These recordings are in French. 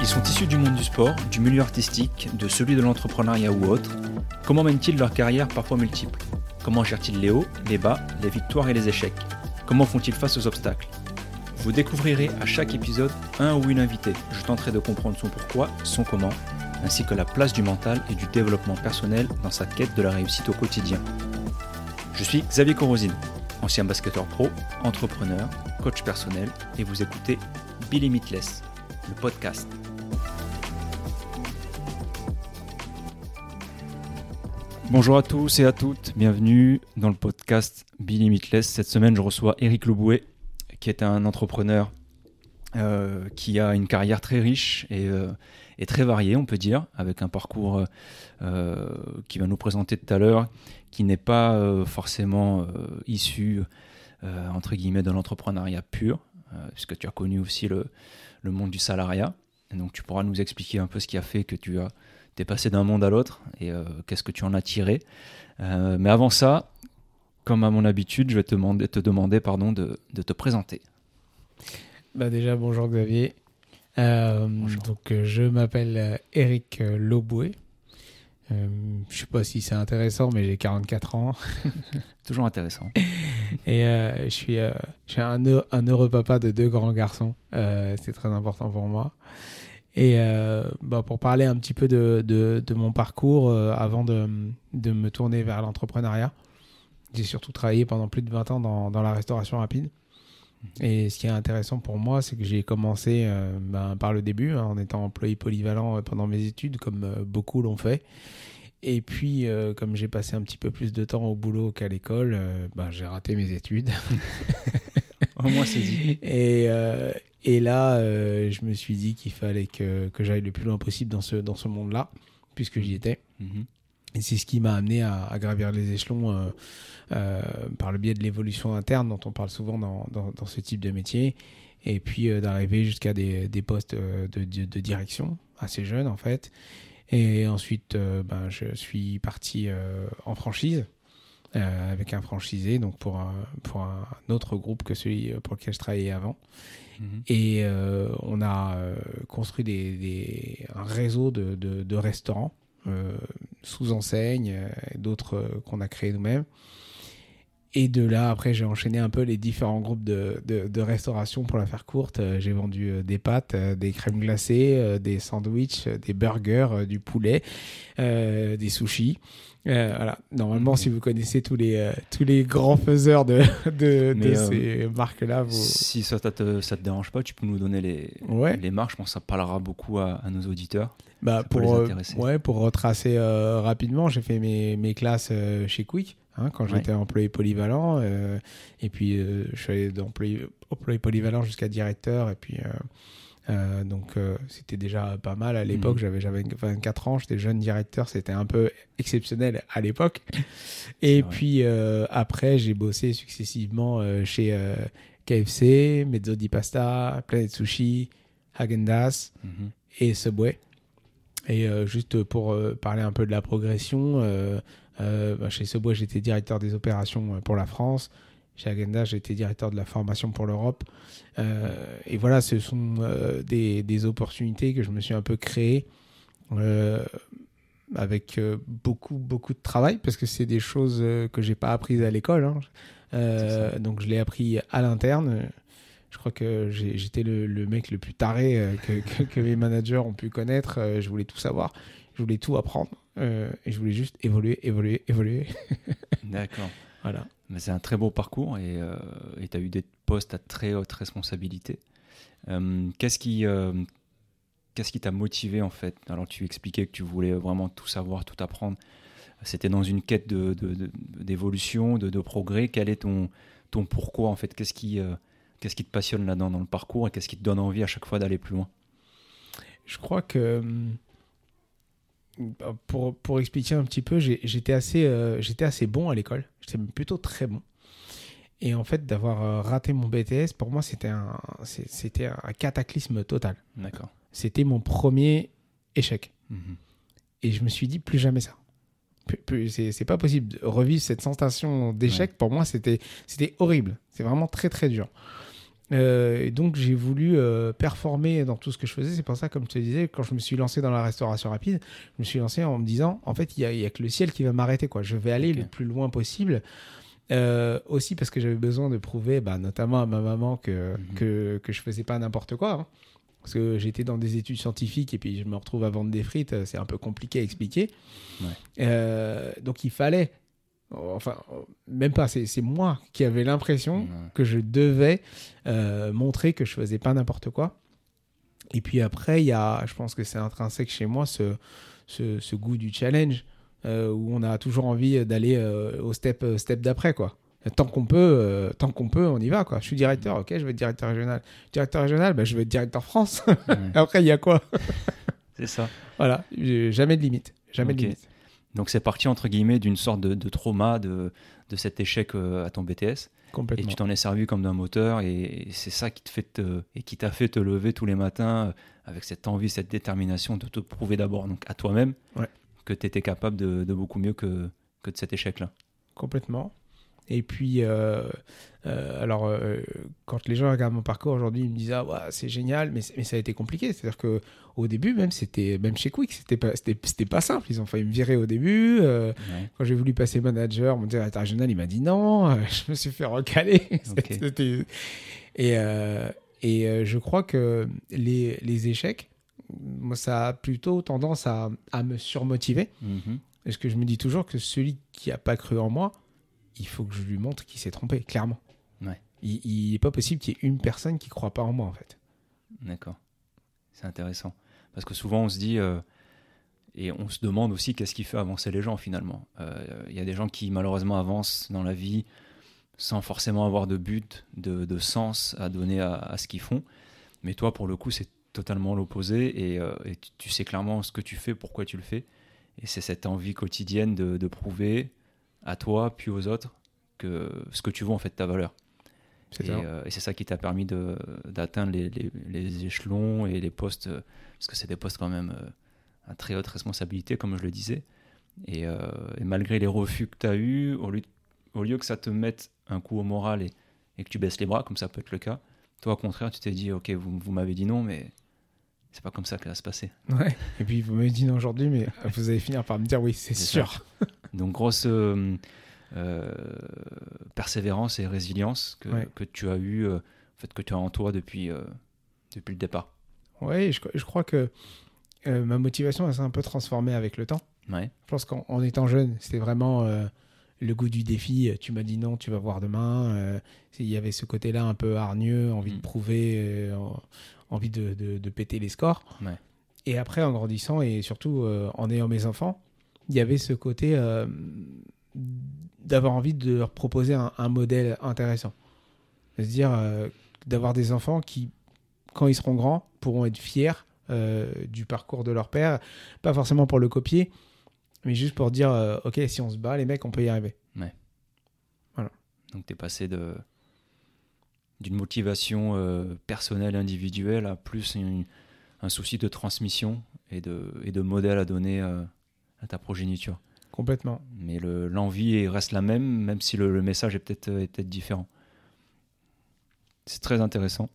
Ils sont issus du monde du sport, du milieu artistique, de celui de l'entrepreneuriat ou autre. Comment mènent-ils leur carrière parfois multiple? Comment gèrent-ils les hauts, les bas, les victoires et les échecs? Comment font-ils face aux obstacles? Vous découvrirez à chaque épisode un ou une invitée. Je tenterai de comprendre son pourquoi, son comment, ainsi que la place du mental et du développement personnel dans sa quête de la réussite au quotidien. Je suis Xavier Corosine, ancien basketteur pro, entrepreneur, coach personnel, et vous écoutez Be Limitless, le podcast. Bonjour à tous et à toutes, bienvenue dans le podcast Be Limitless. Cette semaine, je reçois Eric Loboué, qui est un entrepreneur euh, qui a une carrière très riche et, euh, et, très variée, on peut dire, avec un parcours euh, qui va nous présenter tout à l'heure, qui n'est pas euh, forcément euh, issu, euh, entre guillemets, de l'entrepreneuriat pur, puisque tu as connu aussi le, le monde du salariat. Donc, tu pourras nous expliquer un peu ce qui a fait que tu as t'es passé d'un monde à l'autre et euh, qu'est-ce que tu en as tiré. Euh, mais avant ça, comme à mon habitude, je vais te demander, te demander pardon, de, de te présenter. Bah déjà, bonjour Xavier. Euh. Donc, euh, je m'appelle euh, Eric Loboué. Euh, je sais pas si c'est intéressant, mais j'ai 44 ans Toujours intéressant. et euh, je suis, je suis un, heu- un heureux papa de deux grands garçons. C'est très important pour moi. Et bah, pour parler un petit peu de, de, de mon parcours avant de, de me tourner vers l'entrepreneuriat, j'ai surtout travaillé pendant plus de 20 ans dans, dans la restauration rapide. Et ce qui est intéressant pour moi, c'est que j'ai commencé euh, ben, par le début, hein, en étant employé polyvalent euh, pendant mes études, comme euh, beaucoup l'ont fait. Et puis, euh, comme j'ai passé un petit peu plus de temps au boulot qu'à l'école, ben, j'ai raté mes études. Au moins, c'est dit. Et, et là, je me suis dit qu'il fallait que, que j'aille le plus loin possible dans ce, dans ce monde-là, puisque j'y étais. Mhm. Et c'est ce qui m'a amené à, à gravir les échelons euh, euh, par le biais de l'évolution interne dont on parle souvent dans, dans, dans ce type de métier. Et puis euh, d'arriver jusqu'à des, des postes de, de, de direction, assez jeune en fait. Et ensuite, ben, je suis parti en franchise avec un franchisé, donc pour un, pour un autre groupe que celui pour lequel je travaillais avant. Mhm. Et on a construit des, des- un réseau de, restaurants sous enseigne, euh, d'autres euh, qu'on a créés nous-mêmes. Et de là, après, j'ai enchaîné un peu les différents groupes de, de- de restauration pour la faire courte. Euh, J'ai vendu euh, des pâtes, euh, des crèmes glacées, euh, des sandwichs, euh, des burgers, euh, du poulet, euh, des sushis. Euh, voilà. Normalement, si vous connaissez tous les, euh, tous les grands faiseurs de, de, de Mais, euh, ces marques-là, vous... Si ça te, ça te dérange pas, tu peux nous donner les, Ouais. les marques. Je pense que ça parlera beaucoup à, à nos auditeurs. Bah, Ça peut pour, les euh, ouais, pour retracer euh, rapidement, j'ai fait mes, mes classes euh, chez Quick hein, quand Ouais. j'étais employé polyvalent. euh, et puis, euh, je suis allé d'employé employé polyvalent jusqu'à directeur. Et puis, euh, donc, c'était déjà pas mal à l'époque. Mhm. J'avais J'avais 24 ans, j'étais jeune directeur. C'était un peu exceptionnel à l'époque. Et vrai. puis, après, j'ai bossé successivement chez KFC, Mezzo di Pasta, Planet Sushi, Häagen-Dazs Mhm. et Subway. Et euh, juste pour euh, parler un peu de la progression, euh, bah, chez Subway, j'étais directeur des opérations pour la France. Chez Agenda, j'étais directeur de la formation pour l'Europe. Et voilà, ce sont des, des opportunités que je me suis un peu créées avec beaucoup, beaucoup de travail parce que c'est des choses que j'ai pas apprises à l'école. hein. Euh, donc je l'ai appris à l'interne. Je crois que j'étais le, le mec le plus taré euh, que, que, que mes managers ont pu connaître. Euh, je voulais tout savoir, je voulais tout apprendre euh, et je voulais juste évoluer, évoluer, évoluer. D'accord. voilà. Mais c'est un très beau parcours et tu as eu des postes à très haute responsabilité. Qu'est-ce qui qu'est-ce qui t'a motivé en fait? Alors tu expliquais que tu voulais vraiment tout savoir, tout apprendre. C'était dans une quête de- de- de- d'évolution, de, de, progrès. Quel est ton, ton pourquoi en fait? Qu'est-ce qui, euh, qu'est-ce qui te passionne là-dedans dans le parcours et qu'est-ce qui te donne envie à chaque fois d'aller plus loin? Je crois que hum, pour, pour expliquer un petit peu, j'étais assez, euh, j'étais assez bon à l'école. J'étais plutôt très bon. Et en fait, d'avoir euh, raté mon BTS, pour moi, c'était un, c'était un cataclysme total. D'accord. C'était mon premier échec. Mhm. Et je me suis dit, plus jamais ça. c'est pas possible. Revivre cette sensation d'échec, pour moi, c'était horrible. C'est vraiment très, très dur. Euh, et donc j'ai voulu euh, performer dans tout ce que je faisais. C'est pour ça, comme je te disais, quand je me suis lancé dans la restauration rapide, je me suis lancé en me disant, en fait, il n'y a, que le ciel qui va m'arrêter. quoi. Je vais aller le plus loin possible. Euh, aussi parce que j'avais besoin de prouver, bah, notamment à ma maman, que, que, que je faisais pas n'importe quoi. Hein. Parce que j'étais dans des études scientifiques et puis je me retrouve à vendre des frites, c'est un peu compliqué à expliquer. donc il fallait enfin, même pas, c'est moi qui avais l'impression que je devais euh, montrer que je faisais pas n'importe quoi. Et puis après, il y a, je pense que c'est intrinsèque chez moi, ce, ce, goût du challenge, euh, où on a toujours envie d'aller euh, au step, step d'après, quoi. Tant qu'on peut, tant qu'on peut, on y va, quoi. Je suis directeur, ok, je vais être directeur régional. Directeur régional, ben, je vais être directeur France. après, il y a quoi? C'est ça. Voilà, jamais de limite, jamais de limite. Donc c'est parti entre guillemets d'une sorte de, trauma de, de, cet échec euh, à ton BTS. Et tu t'en es servi comme d'un moteur et, c'est ça qui te fait te, et qui t'a fait te lever tous les matins euh, avec cette envie, cette détermination de te prouver d'abord donc à toi-même que tu étais capable de, de, beaucoup mieux que, que de cet échec-là. Complètement. Et puis, euh, euh, alors, euh, quand les gens regardent mon parcours aujourd'hui, ils me disent Ah, ouais, c'est génial, mais, mais, ça a été compliqué. C'est-à-dire qu'au début, même, c'était, même chez Quick, c'était pas, c'était, pas simple. Ils ont failli me virer au début. Quand j'ai voulu passer manager, mon directeur régional, il m'a dit non. je me suis fait recaler. et, et je crois que les, les, échecs, moi, ça a plutôt tendance à, à me surmotiver. Mm-hmm. Parce que je me dis toujours que celui qui n'a pas cru en moi, il faut que je lui montre qu'il s'est trompé, clairement. Ouais. Il n'est pas possible qu'il y ait une personne qui ne croit pas en moi, en fait. D'accord. C'est intéressant. Parce que souvent, on se dit, euh, et on se demande aussi qu'est-ce qui fait avancer les gens, finalement. Euh, il y a des gens qui, malheureusement, avancent dans la vie sans forcément avoir de but, de, sens à donner à, ce qu'ils font. Mais toi, pour le coup, c'est totalement l'opposé, et, euh, tu, sais clairement ce que tu fais, pourquoi tu le fais. Et c'est cette envie quotidienne de, prouver, à toi puis aux autres que ce que tu veux en fait ta valeur. Euh, et, c'est ça qui t'a permis d'atteindre les, les, échelons et les postes, euh, parce que c'est des postes quand même euh, à très haute responsabilité, comme je le disais. Et, malgré les refus que tu as eus, au lieu, au lieu que ça te mette un coup au moral et, et, que tu baisses les bras, comme ça peut être le cas, toi au contraire, tu t'es dit, ok, vous, vous m'avez dit non, mais c'est pas comme ça que ça va se passer. Ouais. Et puis vous m'avez dit non aujourd'hui, mais vous allez finir par me dire oui, c'est sûr. Donc grosse euh, euh, persévérance et résilience que, que tu as eu, euh, en fait, que tu as en toi depuis, depuis le départ. Oui, je, je, crois que ma motivation s'est un peu transformée avec le temps. Ouais. Je pense qu'en étant jeune, c'était vraiment le goût du défi. Tu m'as dit non, tu vas voir demain. Il y avait ce côté-là un peu hargneux, envie de mm. prouver, envie de, de, péter les scores. Ouais. Et après, en grandissant et surtout en ayant mes enfants, il y avait ce côté euh, d'avoir envie de leur proposer un, modèle intéressant. C'est-à-dire euh, d'avoir des enfants qui, quand ils seront grands, pourront être fiers euh, du parcours de leur père, pas forcément pour le copier, mais juste pour dire, ok, si on se bat, les mecs, on peut y arriver. Ouais. Voilà. Donc tu es passé de d'une motivation personnelle, individuelle, à plus un souci de transmission et de, et de modèle à donner ta progéniture. Complètement. Mais l'envie reste la même, même si le, message est peut-être peut différent. C'est très intéressant.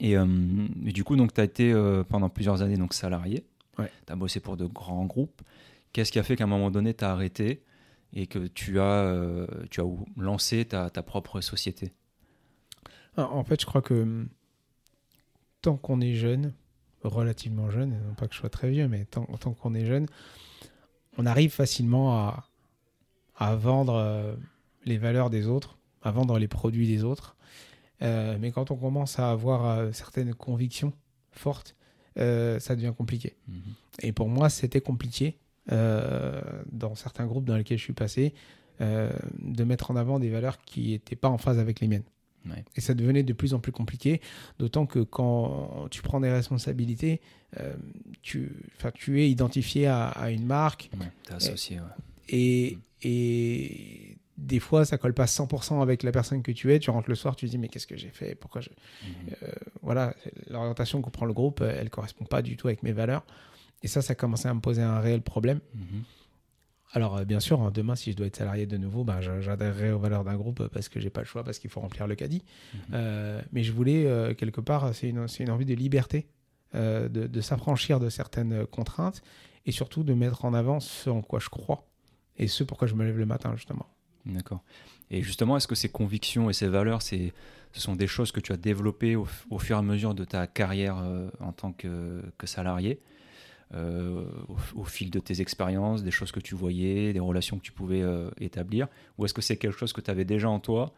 Et, euh, du coup, tu as été euh, pendant plusieurs années donc, salarié. Ouais. Tu as bossé pour de grands groupes. Qu'est-ce qui a fait qu'à un moment donné, tu as arrêté et que tu as, euh, tu as lancé ta, ta propre société? Ah, En fait, je crois que tant qu'on est jeune, relativement jeune, non pas que je sois très vieux, mais tant, tant qu'on est jeune, on arrive facilement à, à vendre euh, les valeurs des autres, à vendre les produits des autres. Euh, mais quand on commence à avoir euh, certaines convictions fortes, ça devient compliqué. Mhm. Et pour moi, c'était compliqué dans certains groupes dans lesquels je suis passé de mettre en avant des valeurs qui n'étaient pas en phase avec les miennes. Et ça devenait de plus en plus compliqué, d'autant que quand tu prends des responsabilités, euh, tu, tu es identifié à, une marque. es associé, et, et, des fois, ça colle pas 100% avec la personne que tu es. Tu rentres le soir, tu te dis, mais qu'est-ce que j'ai fait? Pourquoi je... Mhm. Euh, voilà, l'orientation que prend le groupe, elle correspond pas du tout avec mes valeurs. Et ça, ça a commencé à me poser un réel problème. Mhm. Alors, euh, bien sûr, hein, demain, si je dois être salarié de nouveau, ben, j'adhérerai aux valeurs d'un groupe parce que j'ai pas le choix, parce qu'il faut remplir le caddie. Mhm. Euh, mais je voulais, euh, quelque part, c'est une, c'est une envie de liberté, euh, de, de s'affranchir de certaines contraintes et surtout de mettre en avant ce en quoi je crois et ce pourquoi je me lève le matin, justement. D'accord. Et justement, est-ce que ces convictions et ces valeurs, c'est, ce sont des choses que tu as développées au, au fur et à mesure de ta carrière en tant que, que salarié, euh, au, au fil de tes expériences, des choses que tu voyais, des relations que tu pouvais euh, établir Ou est-ce que c'est quelque chose que tu avais déjà en toi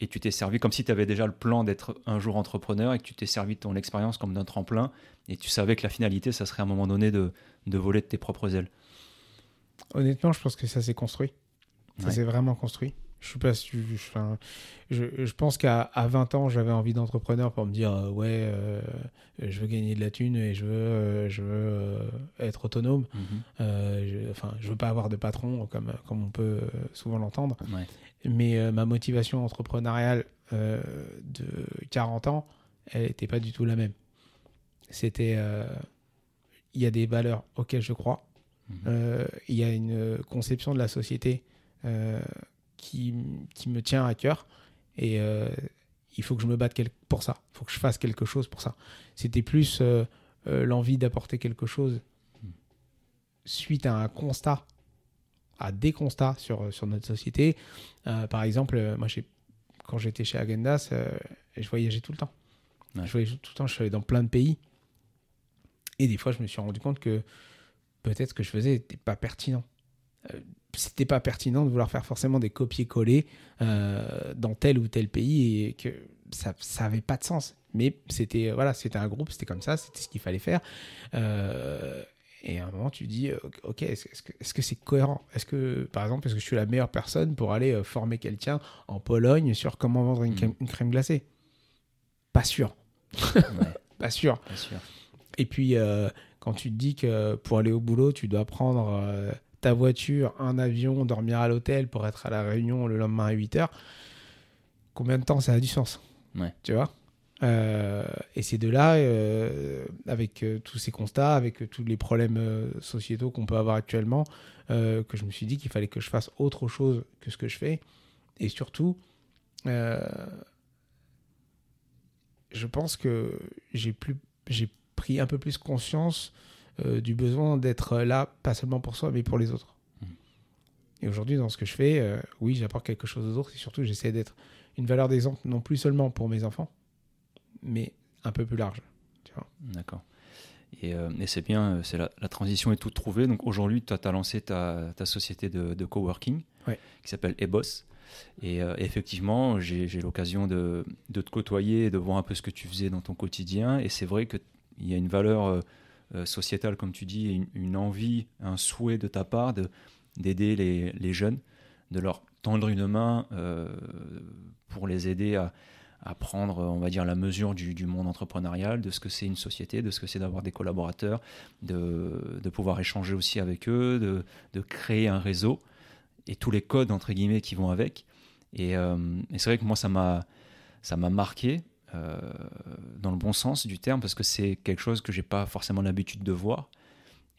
et tu t'es servi comme si tu avais déjà le plan d'être un jour entrepreneur et que tu t'es servi de ton expérience comme d'un tremplin et tu savais que la finalité, ça serait à un moment donné de, de voler de tes propres ailes? Honnêtement, je pense que ça s'est construit. Ça Ouais. s'est vraiment construit. Je suis pas je, enfin, je, je pense qu'à à 20 ans, j'avais envie d'entrepreneur pour me dire euh, ouais, euh, je veux gagner de la thune et je veux, euh, je veux être autonome. Euh, je, enfin, je veux pas avoir de patron comme, comme on peut souvent l'entendre. Ouais. Mais ma motivation entrepreneuriale de 40 ans, elle n'était pas du tout la même. C'était, il y a des valeurs auxquelles je crois. Mhm. Il y a une conception de la société qui, qui me tient à cœur et euh, il faut que je me batte pour ça. Il faut que je fasse quelque chose pour ça. C'était plus euh, euh, l'envie d'apporter quelque chose suite à un constat, à des constats sur, sur notre société. Par exemple, moi, quand j'étais chez Agendas, je voyageais tout le temps. Ouais. Je voyageais tout le temps, je suis allé dans plein de pays. Et des fois, je me suis rendu compte que peut-être ce que je faisais n'était pas pertinent. C'était pas pertinent de vouloir faire forcément des copier-coller euh, dans tel ou tel pays et que ça ça avait pas de sens. Mais c'était voilà, c'était un groupe, c'était comme ça, c'était ce qu'il fallait faire. Euh, et à un moment, tu dis, ok, est-ce que est-ce que c'est cohérent? Est-ce que, par exemple, est-ce que je suis la meilleure personne pour aller euh, former quelqu'un en Pologne sur comment vendre une, Mhm. crème, une crème glacée? Pas sûr, Ouais, pas sûr. Et puis, euh, quand tu te dis que pour aller au boulot, tu dois prendre ta voiture, un avion, dormir à l'hôtel pour être à la réunion le lendemain à 8 heures, combien de temps ça a du sens? Ouais. Tu vois? Euh, Et c'est de là, euh, avec euh, tous ces constats, avec tous les problèmes sociétaux qu'on peut avoir actuellement, que je me suis dit qu'il fallait que je fasse autre chose que ce que je fais. Et surtout, je pense que j'ai plus j'ai pris un peu plus conscience euh, du besoin d'être là, pas seulement pour soi, mais pour les autres. Mhm. Et aujourd'hui, dans ce que je fais, euh, oui, j'apporte quelque chose aux autres et surtout, j'essaie d'être une valeur d'exemple, non plus seulement pour mes enfants, mais un peu plus large. D'accord. Et, euh, et c'est bien, c'est la, la transition est toute trouvée. Donc aujourd'hui, tu as, lancé ta, ta société de, de coworking Ouais. qui s'appelle Eboss. Et euh, effectivement, j'ai l'occasion de, de te côtoyer de voir un peu ce que tu faisais dans ton quotidien. Et c'est vrai qu'il y a une valeur euh, sociétale, comme tu dis, une, envie, un souhait de ta part de- d'aider les, les jeunes, de leur tendre une main euh, pour les aider à, à prendre, on va dire, la mesure du, du monde entrepreneurial, de ce que c'est une société, de ce que c'est d'avoir des collaborateurs, de, de pouvoir échanger aussi avec eux, de, de créer un réseau et tous les codes, entre guillemets, qui vont avec. Et, euh, et c'est vrai que moi, ça m'a marqué euh, dans le bon sens du terme, parce que c'est quelque chose que j'ai pas forcément l'habitude de voir.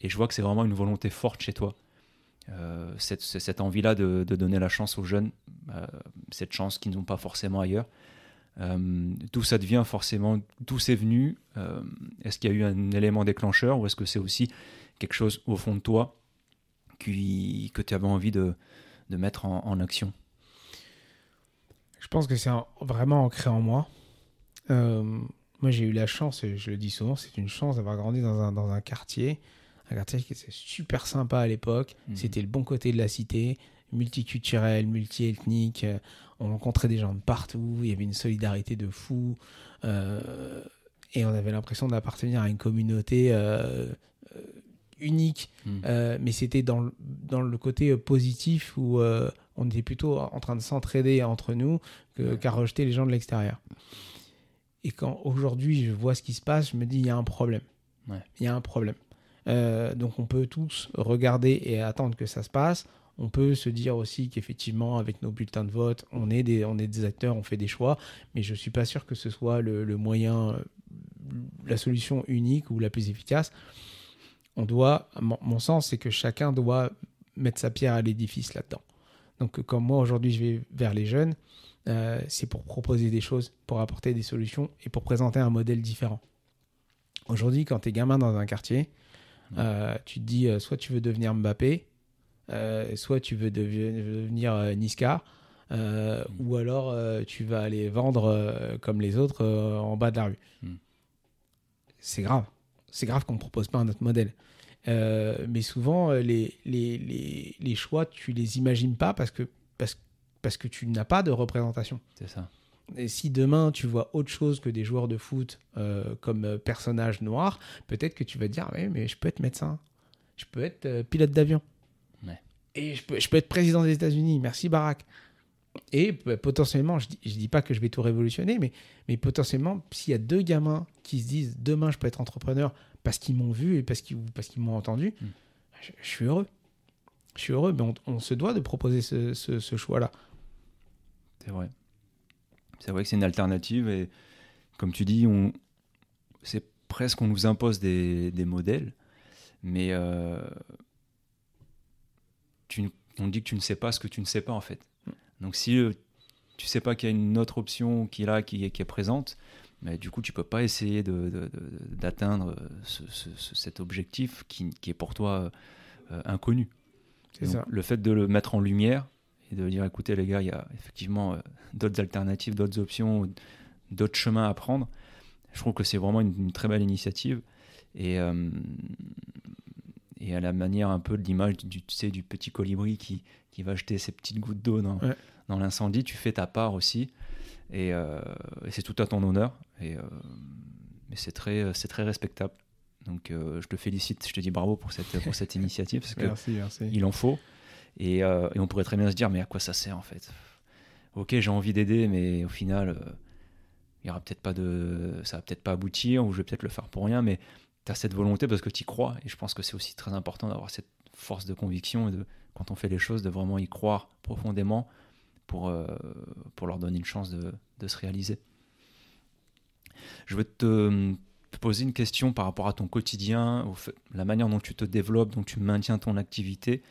Et je vois que c'est vraiment une volonté forte chez toi. Euh, cette, envie-là de, donner la chance aux jeunes, euh, cette chance qu'ils n'ont pas forcément ailleurs. D'où ça devient forcément, d'où c'est venu Est-ce qu'il y a eu un élément déclencheur ou est-ce que c'est aussi quelque chose au fond de toi qui, que tu avais envie de, de mettre en, action? Je pense que c'est vraiment ancré en moi. Euh, moi, j'ai eu la chance, et je le dis souvent, c'est une chance d'avoir grandi dans un, dans un quartier, un quartier qui était super sympa à l'époque. Mhm. C'était le bon côté de la cité, multiculturel, multiethnique. euh, On rencontrait des gens de partout. Il y avait une solidarité de fou. euh, et on avait l'impression d'appartenir à une communauté euh, unique. Euh, mais c'était dans, le- dans le côté positif où on était plutôt en train de s'entraider entre nous Ouais. qu'à rejeter les gens de l'extérieur. Et quand aujourd'hui je vois ce qui se passe, je me dis il y a un problème. Ouais. Il y a un problème. Euh, donc on peut tous regarder et attendre que ça se passe. On peut se dire aussi qu'effectivement, avec nos bulletins de vote, on est, des, on est des acteurs, on fait des choix, mais je ne suis pas sûr que ce soit le, le moyen, euh, la solution unique ou la plus efficace. On doit, mon, mon sens, c'est que chacun doit mettre sa pierre à l'édifice là-dedans. Donc, comme moi aujourd'hui, je vais vers les jeunes, euh, c'est pour proposer des choses, pour apporter des solutions et pour présenter un modèle différent. Aujourd'hui, quand tu es gamin dans un quartier, euh, tu te dis soit tu veux devenir Mbappé, soit tu veux devenir Niska, mm. ou alors tu vas aller vendre comme les autres en bas de la rue. Mm. C'est grave. C'est grave qu'on ne propose pas un autre modèle. Euh, mais souvent, euh, les, les, les, les, choix, tu les imagines pas parce que, parce, parce que tu n'as pas de représentation. C'est ça. Et si demain tu vois autre chose que des joueurs de foot euh, comme personnages noirs, peut-être que tu vas te dire oui, mais je peux être médecin, je peux être pilote d'avion, et je peux, je peux être président des États-Unis. Merci Barack. Et bah, potentiellement, je dis, je dis pas que je vais tout révolutionner, mais, mais potentiellement, s'il y a deux gamins qui se disent demain je peux être entrepreneur parce qu'ils m'ont vu et parce qu'ils parce qu'ils m'ont entendu, hmm. je, suis heureux. Je suis heureux, mais on, se doit de proposer ce, ce, choix-là. C'est vrai. C'est vrai que c'est une alternative et comme tu dis, on, c'est presque on nous impose des, des modèles, mais euh, tu, on dit que tu ne sais pas ce que tu ne sais pas en fait. Hmm. Donc si euh, tu sais pas qu'il y a une autre option qui est là, qui, qui est présente, mais du coup, tu peux pas essayer d'atteindre cet objectif qui, est pour toi euh, inconnu. Ça. Le fait de le mettre en lumière et de dire écoutez, les gars, il y a effectivement euh, d'autres alternatives, d'autres options, d'autres chemins à prendre. Je trouve que c'est vraiment une, très belle initiative. Et, euh, et à la manière un peu de l'image du, tu sais, du petit colibri qui, qui va jeter ses petites gouttes d'eau dans, dans l'incendie, tu fais ta part aussi. Euh, et, c'est tout à ton honneur. Et, euh, c'est très, respectable. Donc euh, je te félicite, je te dis bravo pour cette, pour cette initiative, parce merci, merci. il en faut. Et, et, on pourrait très bien se dire, mais à quoi ça sert en fait? Ok, j'ai envie d'aider, mais au final, il y aura peut-être pas de, ça va peut-être pas aboutir, ou je vais peut-être le faire pour rien, mais tu as cette volonté parce que tu y crois. Et je pense que c'est aussi très important d'avoir cette force de conviction et de, quand on fait les choses, de vraiment y croire profondément pour, euh, pour leur donner une chance de, se réaliser. Je vais te, poser une question par rapport à ton quotidien, la manière dont tu te développes, dont tu maintiens ton activité,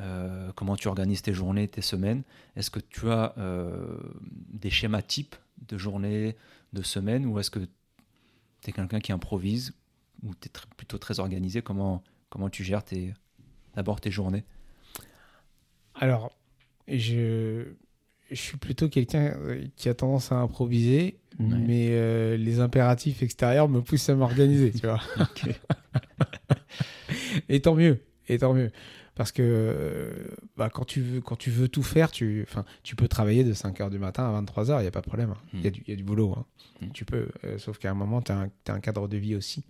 euh, comment tu organises tes journées, tes semaines? Est-ce que tu as euh, des schémas types de journée, de semaine, ou est-ce que tu es quelqu'un qui improvise, ou tu es plutôt très organisé? Comment, comment tu gères d'abord tes journées? Alors, je, je suis plutôt quelqu'un euh, qui a tendance à improviser, mais euh, les impératifs extérieurs me poussent à m'organiser, tu vois. et tant mieux, et tant mieux. Parce que euh, bah, quand, tu veux, quand tu veux tout faire, tu, tu peux travailler de 5h du matin à 23h, il n'y a pas de problème. Il y, y, a du boulot. Hein. Hmm. Tu peux, sauf qu'à un moment, tu as, as, un cadre de vie aussi.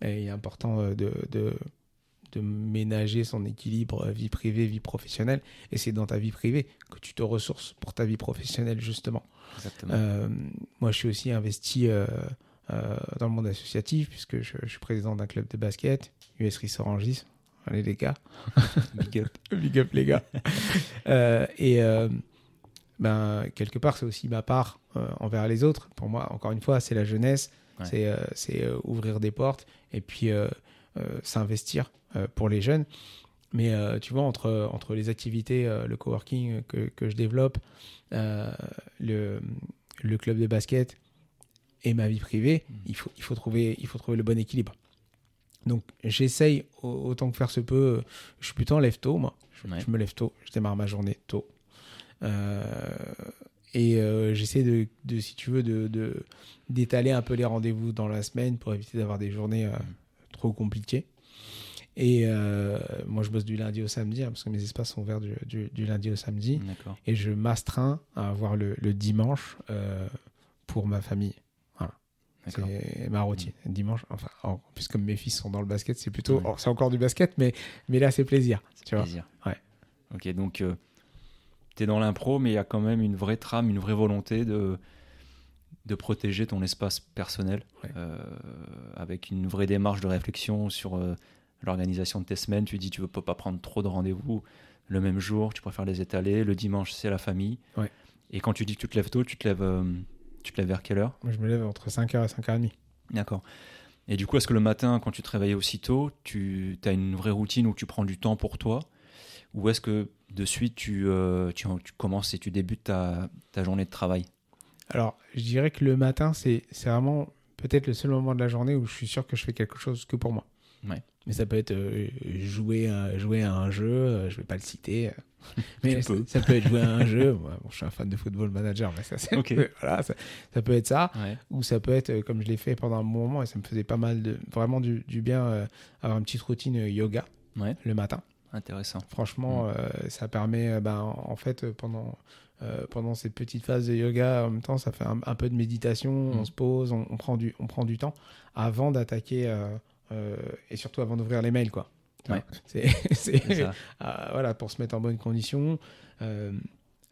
Et il est important de, de de ménager son équilibre euh, vie privée, vie professionnelle. Et c'est dans ta vie privée que tu te ressources pour ta vie professionnelle, justement. Euh, moi, je suis aussi investi euh, dans le monde associatif, puisque je, suis président d'un club de basket, US Orangis. Allez, les gars. Big up. Big up, les gars. et ben, quelque part, c'est aussi ma part envers les autres. Pour moi, encore une fois, c'est la jeunesse, c'est ouvrir des portes. Et puis euh, s'investir euh, pour les jeunes. Mais euh, tu vois, entre, entre les activités, le coworking que, que je développe, le, le club de basket et ma vie privée, mmh. il, faut, il, faut trouver, il faut trouver le bon équilibre. Donc j'essaye autant que faire se peut. Je suis plutôt en lève tôt, moi. Je, me lève tôt, je démarre ma journée tôt. et j'essaie de, de, si tu veux, de d'étaler un peu les rendez-vous dans la semaine pour éviter d'avoir des journées mmh trop compliqué. Et euh, moi, je bosse du lundi au samedi, hein, parce que mes espaces sont ouverts du, du, lundi au samedi. Et je m'astreins à avoir le, le dimanche euh, pour ma famille. C'est ma routine. Mm. Dimanche, enfin, en plus, comme mes fils sont dans le basket, c'est plutôt. C'est encore du basket, mais, mais là, c'est plaisir. Tu plaisir. Ouais. Ok, donc euh, tu es dans l'impro, mais il y a quand même une vraie trame, une vraie volonté de de protéger ton espace personnel euh, avec une vraie démarche de réflexion sur euh, l'organisation de tes semaines. Tu dis tu ne peux pas prendre trop de rendez-vous le même jour, tu préfères les étaler. Le dimanche, c'est la famille. Et quand tu dis que tu te lèves tôt, tu te lèves, euh, tu te lèves vers quelle heure Moi, je me lève entre 5h et 5h30. D'accord. Et du coup, est-ce que le matin, quand tu te réveilles aussitôt, tu as une vraie routine où tu prends du temps pour toi ou est-ce que de suite tu, euh, tu, tu commences et tu débutes ta, ta journée de travail? Alors, je dirais que le matin, c'est c'est vraiment peut-être le seul moment de la journée où je suis sûr que je fais quelque chose que pour moi. Ouais. Mais ça peut être euh, jouer, à, jouer à un jeu, euh, je vais pas le citer. euh, mais ça, peut être jouer à un jeu. Moi, bon, je suis un fan de football manager, mais ça, c'est- Ok. voilà, ça, ça peut être ça. Ouais. Ou ça peut être, euh, comme je l'ai fait pendant un moment, et ça me faisait pas mal de, vraiment du, du bien, euh, avoir une petite routine yoga Ouais. le matin. Intéressant. Franchement, Mm. ça permet, ben, en fait, pendant, euh, pendant cette petite phase de yoga, en même temps, ça fait un, un peu de méditation, Mm. on se pose, on, on prend du, on prend du temps avant d'attaquer euh, et surtout avant d'ouvrir les mails, quoi. Ouais. C'est, ah, voilà, pour se mettre en bonne condition. euh,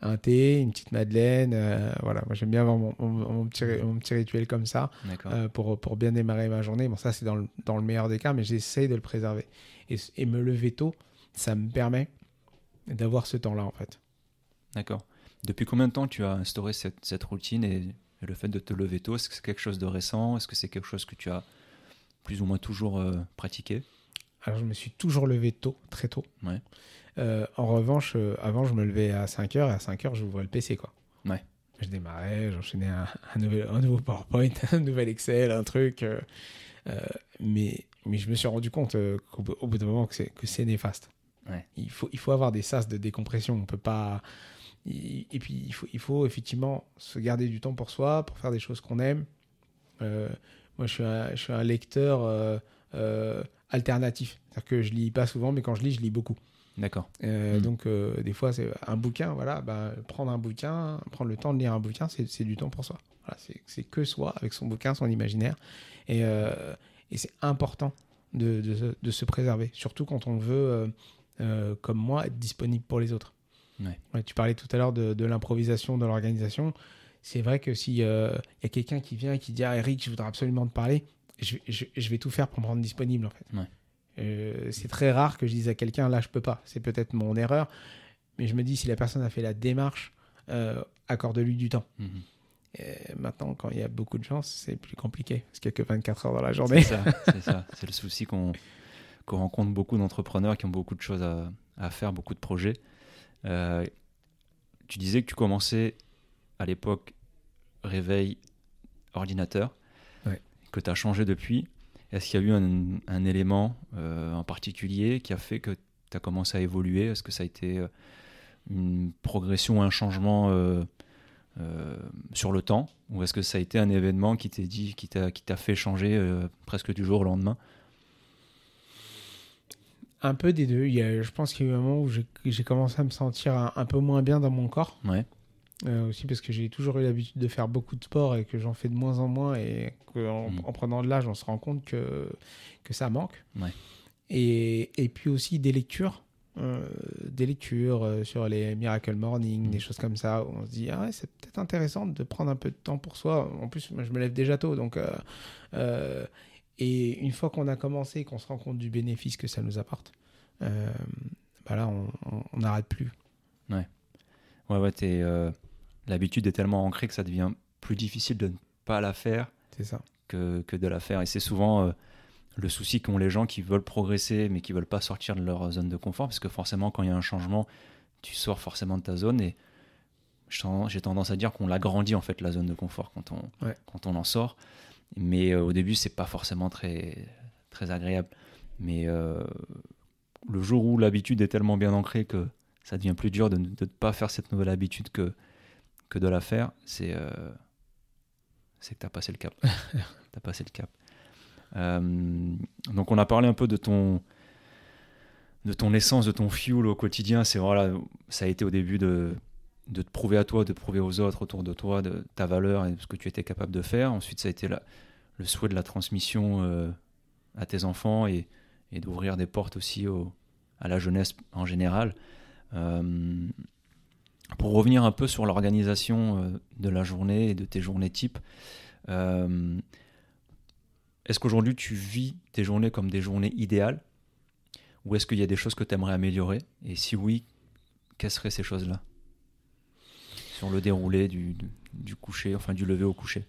un thé, une petite madeleine, euh, voilà. Moi, j'aime bien avoir mon, mon- mon petit, mon petit rituel comme ça euh, pour, pour bien démarrer ma journée. Bon, ça, c'est dans le, dans le meilleur des cas, mais j'essaye de le préserver. Et, et me lever tôt, ça me permet d'avoir ce temps-là, en fait. D'accord. Depuis combien de temps tu as instauré cette, cette routine et le fait de te lever tôt Est-ce que c'est quelque chose de récent? Est-ce que c'est quelque chose que tu as plus ou moins toujours euh, pratiqué Alors, je me suis toujours levé tôt, très tôt. Ouais. Euh, en revanche, euh, avant, je me levais à 5h et à 5h, j'ouvrais le PC, quoi. Ouais. Je démarrais, j'enchaînais un, un, nouvel- un nouveau PowerPoint, un nouvel Excel, un truc. mais, mais je me suis rendu compte qu'au bout- au bout d'un moment que c'est, que c'est néfaste. Ouais. Il, faut, il faut avoir des sas de décompression. On peut pas. Et puis, il faut, il faut effectivement se garder du temps pour soi, pour faire des choses qu'on aime. Euh, moi, je suis un, je suis un lecteur euh, euh, alternatif. C'est-à-dire que je lis pas souvent, mais quand je lis, je lis beaucoup. D'accord. Euh, Mm. Donc, euh, des fois, c'est un bouquin, voilà, bah, prendre un bouquin, prendre le temps de lire un bouquin, c'est du temps pour soi. Voilà, c'est- que soi, avec son bouquin, son imaginaire. Et, euh, et c'est important de, de se- de se préserver, surtout quand on veut, comme moi, être disponible pour les autres. Ouais. Ouais, tu parlais tout à l'heure de, de l'improvisation dans l'organisation. C'est vrai que s'il y a quelqu'un qui vient et qui dit ah, Eric, je voudrais absolument te parler, je, je- je vais tout faire pour me rendre disponible en fait. Ouais. Euh, c'est très rare que je dise à quelqu'un là je peux pas. C'est peut-être mon erreur, mais je me dis si la personne a fait la démarche, euh, accorde-lui du temps. Mhm. Et maintenant, quand il y a beaucoup de gens, c'est plus compliqué parce qu'il n'y a que 24 heures dans la journée. C'est ça, c'est ça. C'est le souci qu'on rencontre beaucoup d'entrepreneurs qui ont beaucoup de choses à, à faire, beaucoup de projets. Euh, tu disais que tu commençais à l'époque réveil ordinateur, Ouais. que tu as changé depuis. Est-ce qu'il y a eu un, un élément euh, en particulier qui a fait que tu as commencé à évoluer? Est-ce que ça a été euh, une progression, un changement euh, euh, sur le temps? Ou est-ce que ça a été un événement qui t'est dit, qui t'a, fait changer presque du jour au lendemain? Un peu des deux. Il y a, je pense qu'il y a eu un moment où j'ai j'ai commencé à me sentir un, un peu moins bien dans mon corps. Ouais, Euh, aussi parce que j'ai toujours eu l'habitude de faire beaucoup de sport et que j'en fais de moins en moins et qu'en Mm. en prenant de l'âge, on se rend compte que, que ça manque. Ouais. Et, et puis aussi des lectures. euh, des lectures euh, sur les Miracle Morning, Mm. des choses comme ça, où on se dit, ah ouais, c'est peut-être intéressant de prendre un peu de temps pour soi. En plus, moi, je me lève déjà tôt, donc... euh, et une fois qu'on a commencé, qu'on se rend compte du bénéfice que ça nous apporte, bah là, on- n'arrête plus. ouais, ouais. t'es, euh, l'habitude est tellement ancrée que ça devient plus difficile de ne pas la faire ça. que, que de la faire. Et c'est souvent euh, le souci qu'ont les gens qui veulent progresser mais qui veulent pas sortir de leur zone de confort parce que forcément, quand il y a un changement, tu sors forcément de ta zone et j'ai tendance- à dire qu'on l'agrandit en fait la zone de confort quand on, Ouais. quand on en sort. Mais euh, au début, c'est pas forcément très, très agréable. Mais euh, le jour où l'habitude est tellement bien ancrée que ça devient plus dur de ne de ne pas faire cette nouvelle habitude que, que de la faire, c'est euh, que tu as passé le cap. tu as passé le cap. Euh, donc on a parlé un peu de ton de ton essence, de ton fuel au quotidien. C'est voilà, ça a été au début de, de te prouver à toi, de prouver aux autres autour de toi de ta valeur et de ce que tu étais capable de faire. Ensuite, ça a été la- le souhait de la transmission euh, à tes enfants et, et d'ouvrir des portes aussi au- à la jeunesse en général. Euh, pour revenir un peu sur l'organisation euh, de la journée et de tes journées types, euh, est-ce qu'aujourd'hui tu vis tes journées comme des journées idéales ou est-ce qu'il y a des choses que tu aimerais améliorer? Et si oui, quelles seraient ces choses-là? Sur le déroulé du, coucher, enfin du lever au coucher.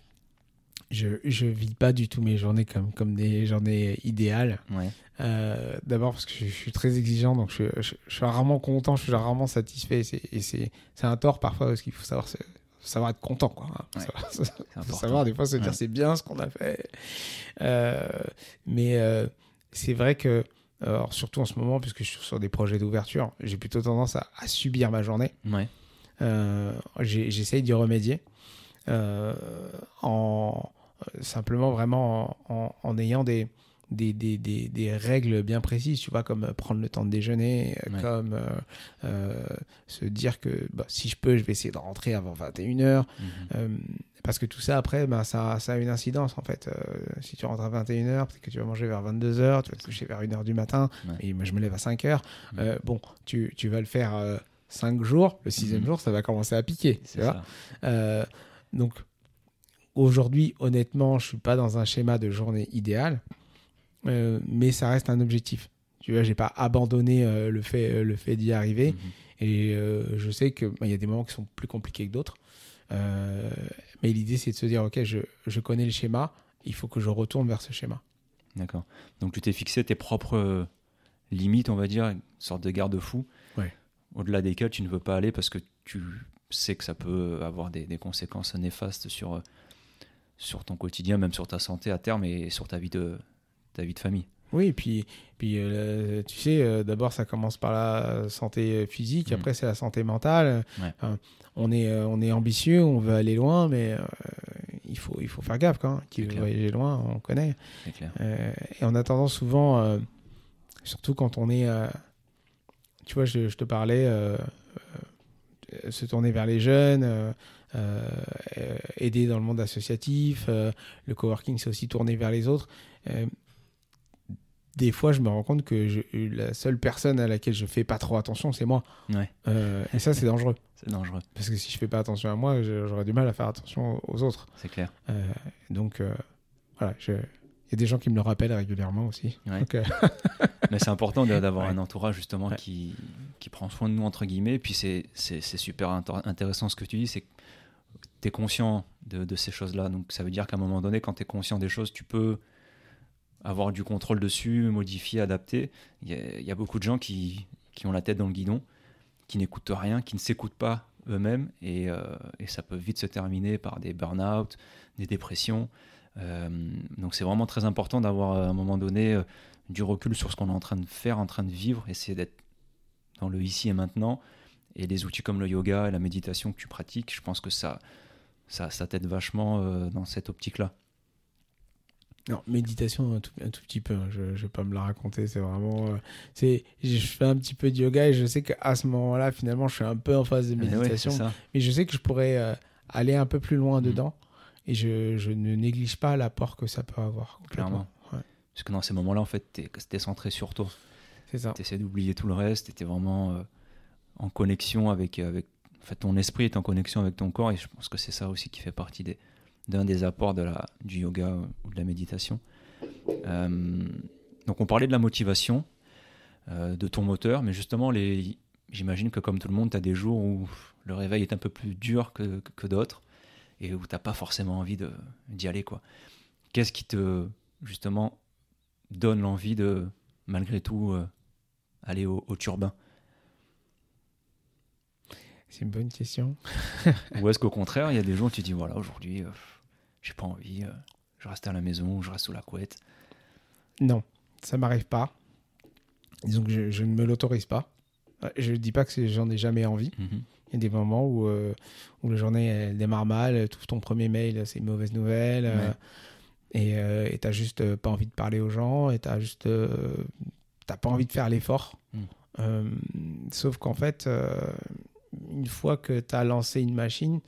Je, je vis pas du tout mes journées comme, comme des journées idéales. Ouais. Euh, D'abord parce que je, je suis très exigeant, donc je, je, suis rarement content, je suis rarement satisfait. c'est- Et c'est un tort parfois parce qu'il faut savoir, se- savoir être content. Quoi. Faut Ouais. savoir- faut savoir des fois se dire Ouais. c'est bien ce qu'on a fait. Euh, mais euh, c'est vrai que, alors, surtout en ce moment, puisque je suis sur des projets d'ouverture, j'ai plutôt tendance à, à subir ma journée. J'essaye d'y remédier en simplement vraiment en, en- en ayant des, des, des, des, des règles bien précises, tu vois, comme euh, prendre le temps de déjeuner, euh, Ouais. comme euh, euh, se dire que bah, si je peux, je vais essayer de rentrer avant 21h. Mhm. Euh, parce que tout ça, après, ben, ça, ça a une incidence, en fait. Euh, si tu rentres à 21h, peut-être que tu vas manger vers 22h, tu vas te coucher vers 1h du matin, Ouais. et moi, je me lève à 5h. Mhm. Euh, bon, tu, tu vas le faire 5 jours, le sixième Mhm. jour, ça va commencer à piquer. Tu C'est vois ça. Euh, donc, aujourd'hui, honnêtement, je suis pas dans un schéma de journée idéale, euh, mais ça reste un objectif. Tu vois, j'ai pas abandonné euh, le fait, euh, le fait d'y arriver. Mhm. Et euh, je sais qu'il y a des moments qui sont plus compliqués que d'autres. Mais l'idée, c'est de se dire, OK, je, je connais le schéma, il faut que je retourne vers ce schéma. D'accord. Donc tu t'es fixé tes propres limites, on va dire, une sorte de garde-fou, Ouais. au-delà desquelles tu ne veux pas aller parce que tu sais que ça peut avoir des, des conséquences néfastes sur, sur ton quotidien, même sur ta santé à terme et sur ta vie de, ta vie de famille. Oui, et puis, puis euh, tu sais, euh, d'abord, ça commence par la santé physique, Mm. après, c'est la santé mentale. Ouais. Enfin, on, est, euh, on est ambitieux, on veut aller loin, mais il, faut, il faut faire gaffe. Quand, qui C'est veut voyager loin, on connaît. Clair. Et on a tendance souvent, surtout quand on est, tu vois, je, je te parlais, se tourner vers les jeunes, aider dans le monde associatif, euh, le coworking, c'est aussi tourner vers les autres. Euh, des fois, je me rends compte que je- la seule personne à laquelle je fais pas trop attention, c'est moi. Ouais. Euh, et ça, c'est dangereux. C'est dangereux, Parce que si je fais pas attention à moi, j'aurais du mal à faire attention aux autres. c'est clair. Euh, donc, euh, voilà, je- il y a des gens qui me le rappellent régulièrement aussi. Ouais. Donc, euh, Mais c'est important d'avoir Ouais. un entourage justement qui, qui prend soin de nous, entre guillemets. Et puis c'est super intéressant ce que tu dis, c'est que tu es conscient de, ces choses-là. Donc ça veut dire qu'à un moment donné, quand tu es conscient des choses, tu peux avoir du contrôle dessus, modifier, adapter. Il y a, beaucoup de gens qui, qui ont la tête dans le guidon, qui n'écoutent rien, qui ne s'écoutent pas eux-mêmes. Et, euh, ça peut vite se terminer par des burn-out, des dépressions. Euh, donc c'est vraiment très important d'avoir à un moment donné euh, du recul sur ce qu'on est en train de faire, en train de vivre, essayer d'être dans le ici et maintenant. Et des outils comme le yoga et la méditation que tu pratiques, je pense que ça, ça, ça t'aide vachement euh, dans cette optique-là. Non, méditation un tout, un tout petit peu. hein. Je, je vais pas me la raconter. C'est vraiment. euh, c'est, je fais un petit peu de yoga et je sais qu'à ce moment-là, finalement, je suis un peu en phase de Mais ouais, méditation. mais je sais que je pourrais euh, aller un peu plus loin Mhm. dedans et je, je ne néglige pas l'apport que ça peut avoir. Clairement. Ouais, Parce que dans ces moments-là, en fait, t'es es centré sur toi. c'est ça. Tu essaies d'oublier tout le reste, tu es vraiment en connexion avec, avec. En fait, ton esprit est en connexion avec ton corps et je pense que c'est ça aussi qui fait partie d'un des apports de la, du yoga ou de la méditation. Euh, donc, on parlait de la motivation, euh, de ton moteur, mais justement, j'imagine que comme tout le monde, tu as des jours où le réveil est un peu plus dur que, que d'autres et où tu pas forcément envie de- d'y aller. quoi. Qu'est-ce qui te, justement, donne l'envie de, malgré tout, euh, aller au, au turbin? C'est une bonne question. Ou est-ce qu'au contraire, il y a des jours où tu dis, voilà, aujourd'hui, euh, j'ai pas envie, euh, je reste à la maison, je reste sous la couette. Non, ça m'arrive pas. Disons que je, je ne me l'autorise pas. Euh, Je ne dis pas que j'en ai jamais envie. Mhm. Il y a des moments où, euh, où la journée elle démarre mal, ouvres ton premier mail, c'est une mauvaise nouvelle, Ouais. et t'as juste pas envie de parler aux gens, et t'as juste t'as pas envie de faire l'effort. Mm. Sauf qu'en fait, une fois que t'as lancé une machine,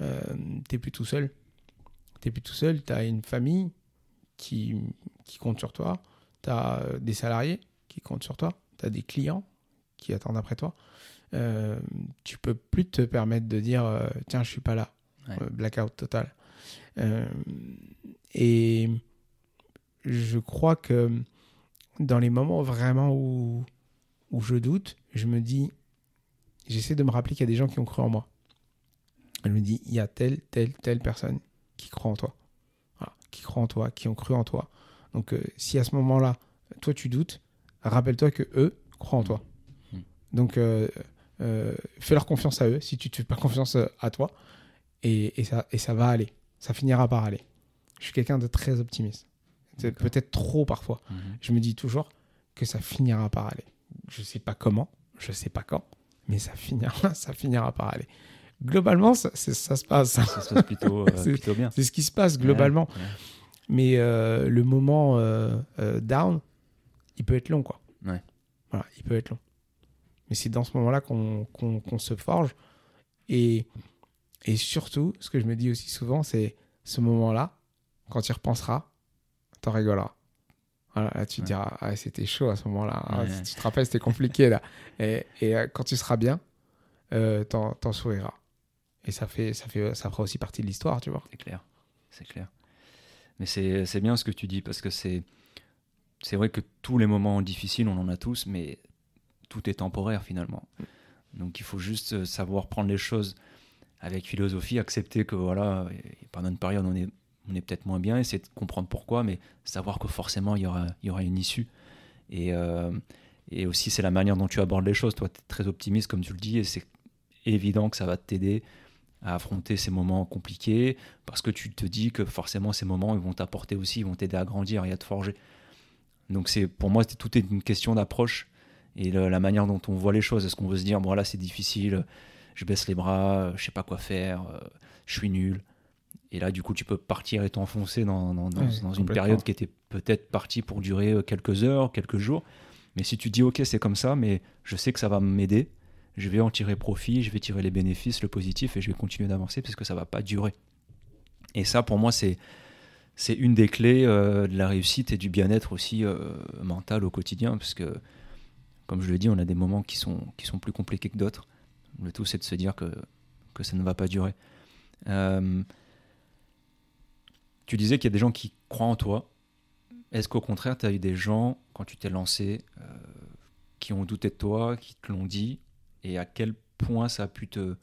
euh, t'es plus tout seul. T'es plus tout seul, t'as une famille qui, qui compte sur toi, t'as euh, des salariés qui comptent sur toi, t'as des clients qui attendent après toi. Euh, tu peux plus te permettre de dire euh, tiens je suis pas là Ouais. Euh, blackout total et je crois que dans les moments vraiment où où je doute je me dis j'essaie de me rappeler qu'il y a des gens qui ont cru en moi je me dis il y a telle telle telle personne qui croit en toi Voilà. qui croient en toi, qui ont cru en toi. Donc, euh, si à ce moment-là, toi, tu doutes, rappelle-toi que eux croient en toi. Mm. Donc, euh, euh, fais leur confiance à eux si tu ne fais pas confiance à toi. Et, et ça, et ça va aller. Ça finira par aller. Je suis quelqu'un de très optimiste. Peut-être trop parfois. Mhm. Je me dis toujours que ça finira par aller. Je sais pas comment, je sais pas quand, mais ça finira, ça finira par aller. Globalement, ça, se passe. Ça se passe plutôt, euh, C'est- plutôt bien. C'est ce qui se passe globalement. Ouais, ouais. Mais euh, le moment euh, down, il peut être long, quoi. Ouais. Voilà, il peut être long. Mais c'est dans ce moment-là qu'on se forge. Et, et surtout, ce que je me dis aussi souvent, c'est ce moment-là, quand tu y repenseras, t'en rigoleras. Voilà, là, tu te diras, ah, c'était chaud à ce moment-là. Ah, Ouais. tu te rappelles, c'était compliqué, là. Et, et, euh, quand tu seras bien, euh, t'en souriras. Et ça, fait, ça, fait, ça fera aussi partie de l'histoire, tu vois. C'est clair, c'est clair. Mais c'est bien ce que tu dis parce que c'est c'est vrai que tous les moments difficiles, on en a tous, mais tout est temporaire finalement. Donc il faut juste euh, savoir prendre les choses avec philosophie, accepter que voilà, pendant une période on est on est peut-être moins bien, essayer de comprendre pourquoi, mais savoir que forcément il y aura il une issue. Et euh, et aussi c'est la manière dont tu abordes les choses. Toi, tu es très optimiste comme tu le dis, et c'est évident que ça va t'aider à affronter ces moments compliqués parce que tu te dis que forcément ces moments ils vont t'apporter aussi, ils vont t'aider à grandir et à te forger. Donc c'est pour moi tout est une question d'approche et le- la manière dont on voit les choses. Est-ce qu'on veut se dire bon là c'est difficile, je baisse les bras, je sais pas quoi faire, euh, je suis nul. Et là du coup tu peux partir et t'enfoncer dans, dans, dans- Ouais, dans une période qui était peut-être partie pour durer euh, quelques heures, quelques jours. Mais si tu dis ok c'est comme ça, mais je sais que ça va m'aider, je vais en tirer profit, je vais tirer les bénéfices, le positif, et je vais continuer d'avancer parce que ça va pas durer. Et ça, pour moi, c'est c'est une des clés euh, de la réussite et du bien-être aussi euh, mental au quotidien, parce que, comme je le dis, on a des moments qui sont qui sont plus compliqués que d'autres. Le tout, c'est de se dire que que ça ne va pas durer. Euh, tu disais qu'il y a des gens qui croient en toi. Est-ce qu'au contraire, tu as eu des gens, quand tu t'es lancé, euh, qui ont douté de toi, qui te l'ont dit, et à quel point ça a pu te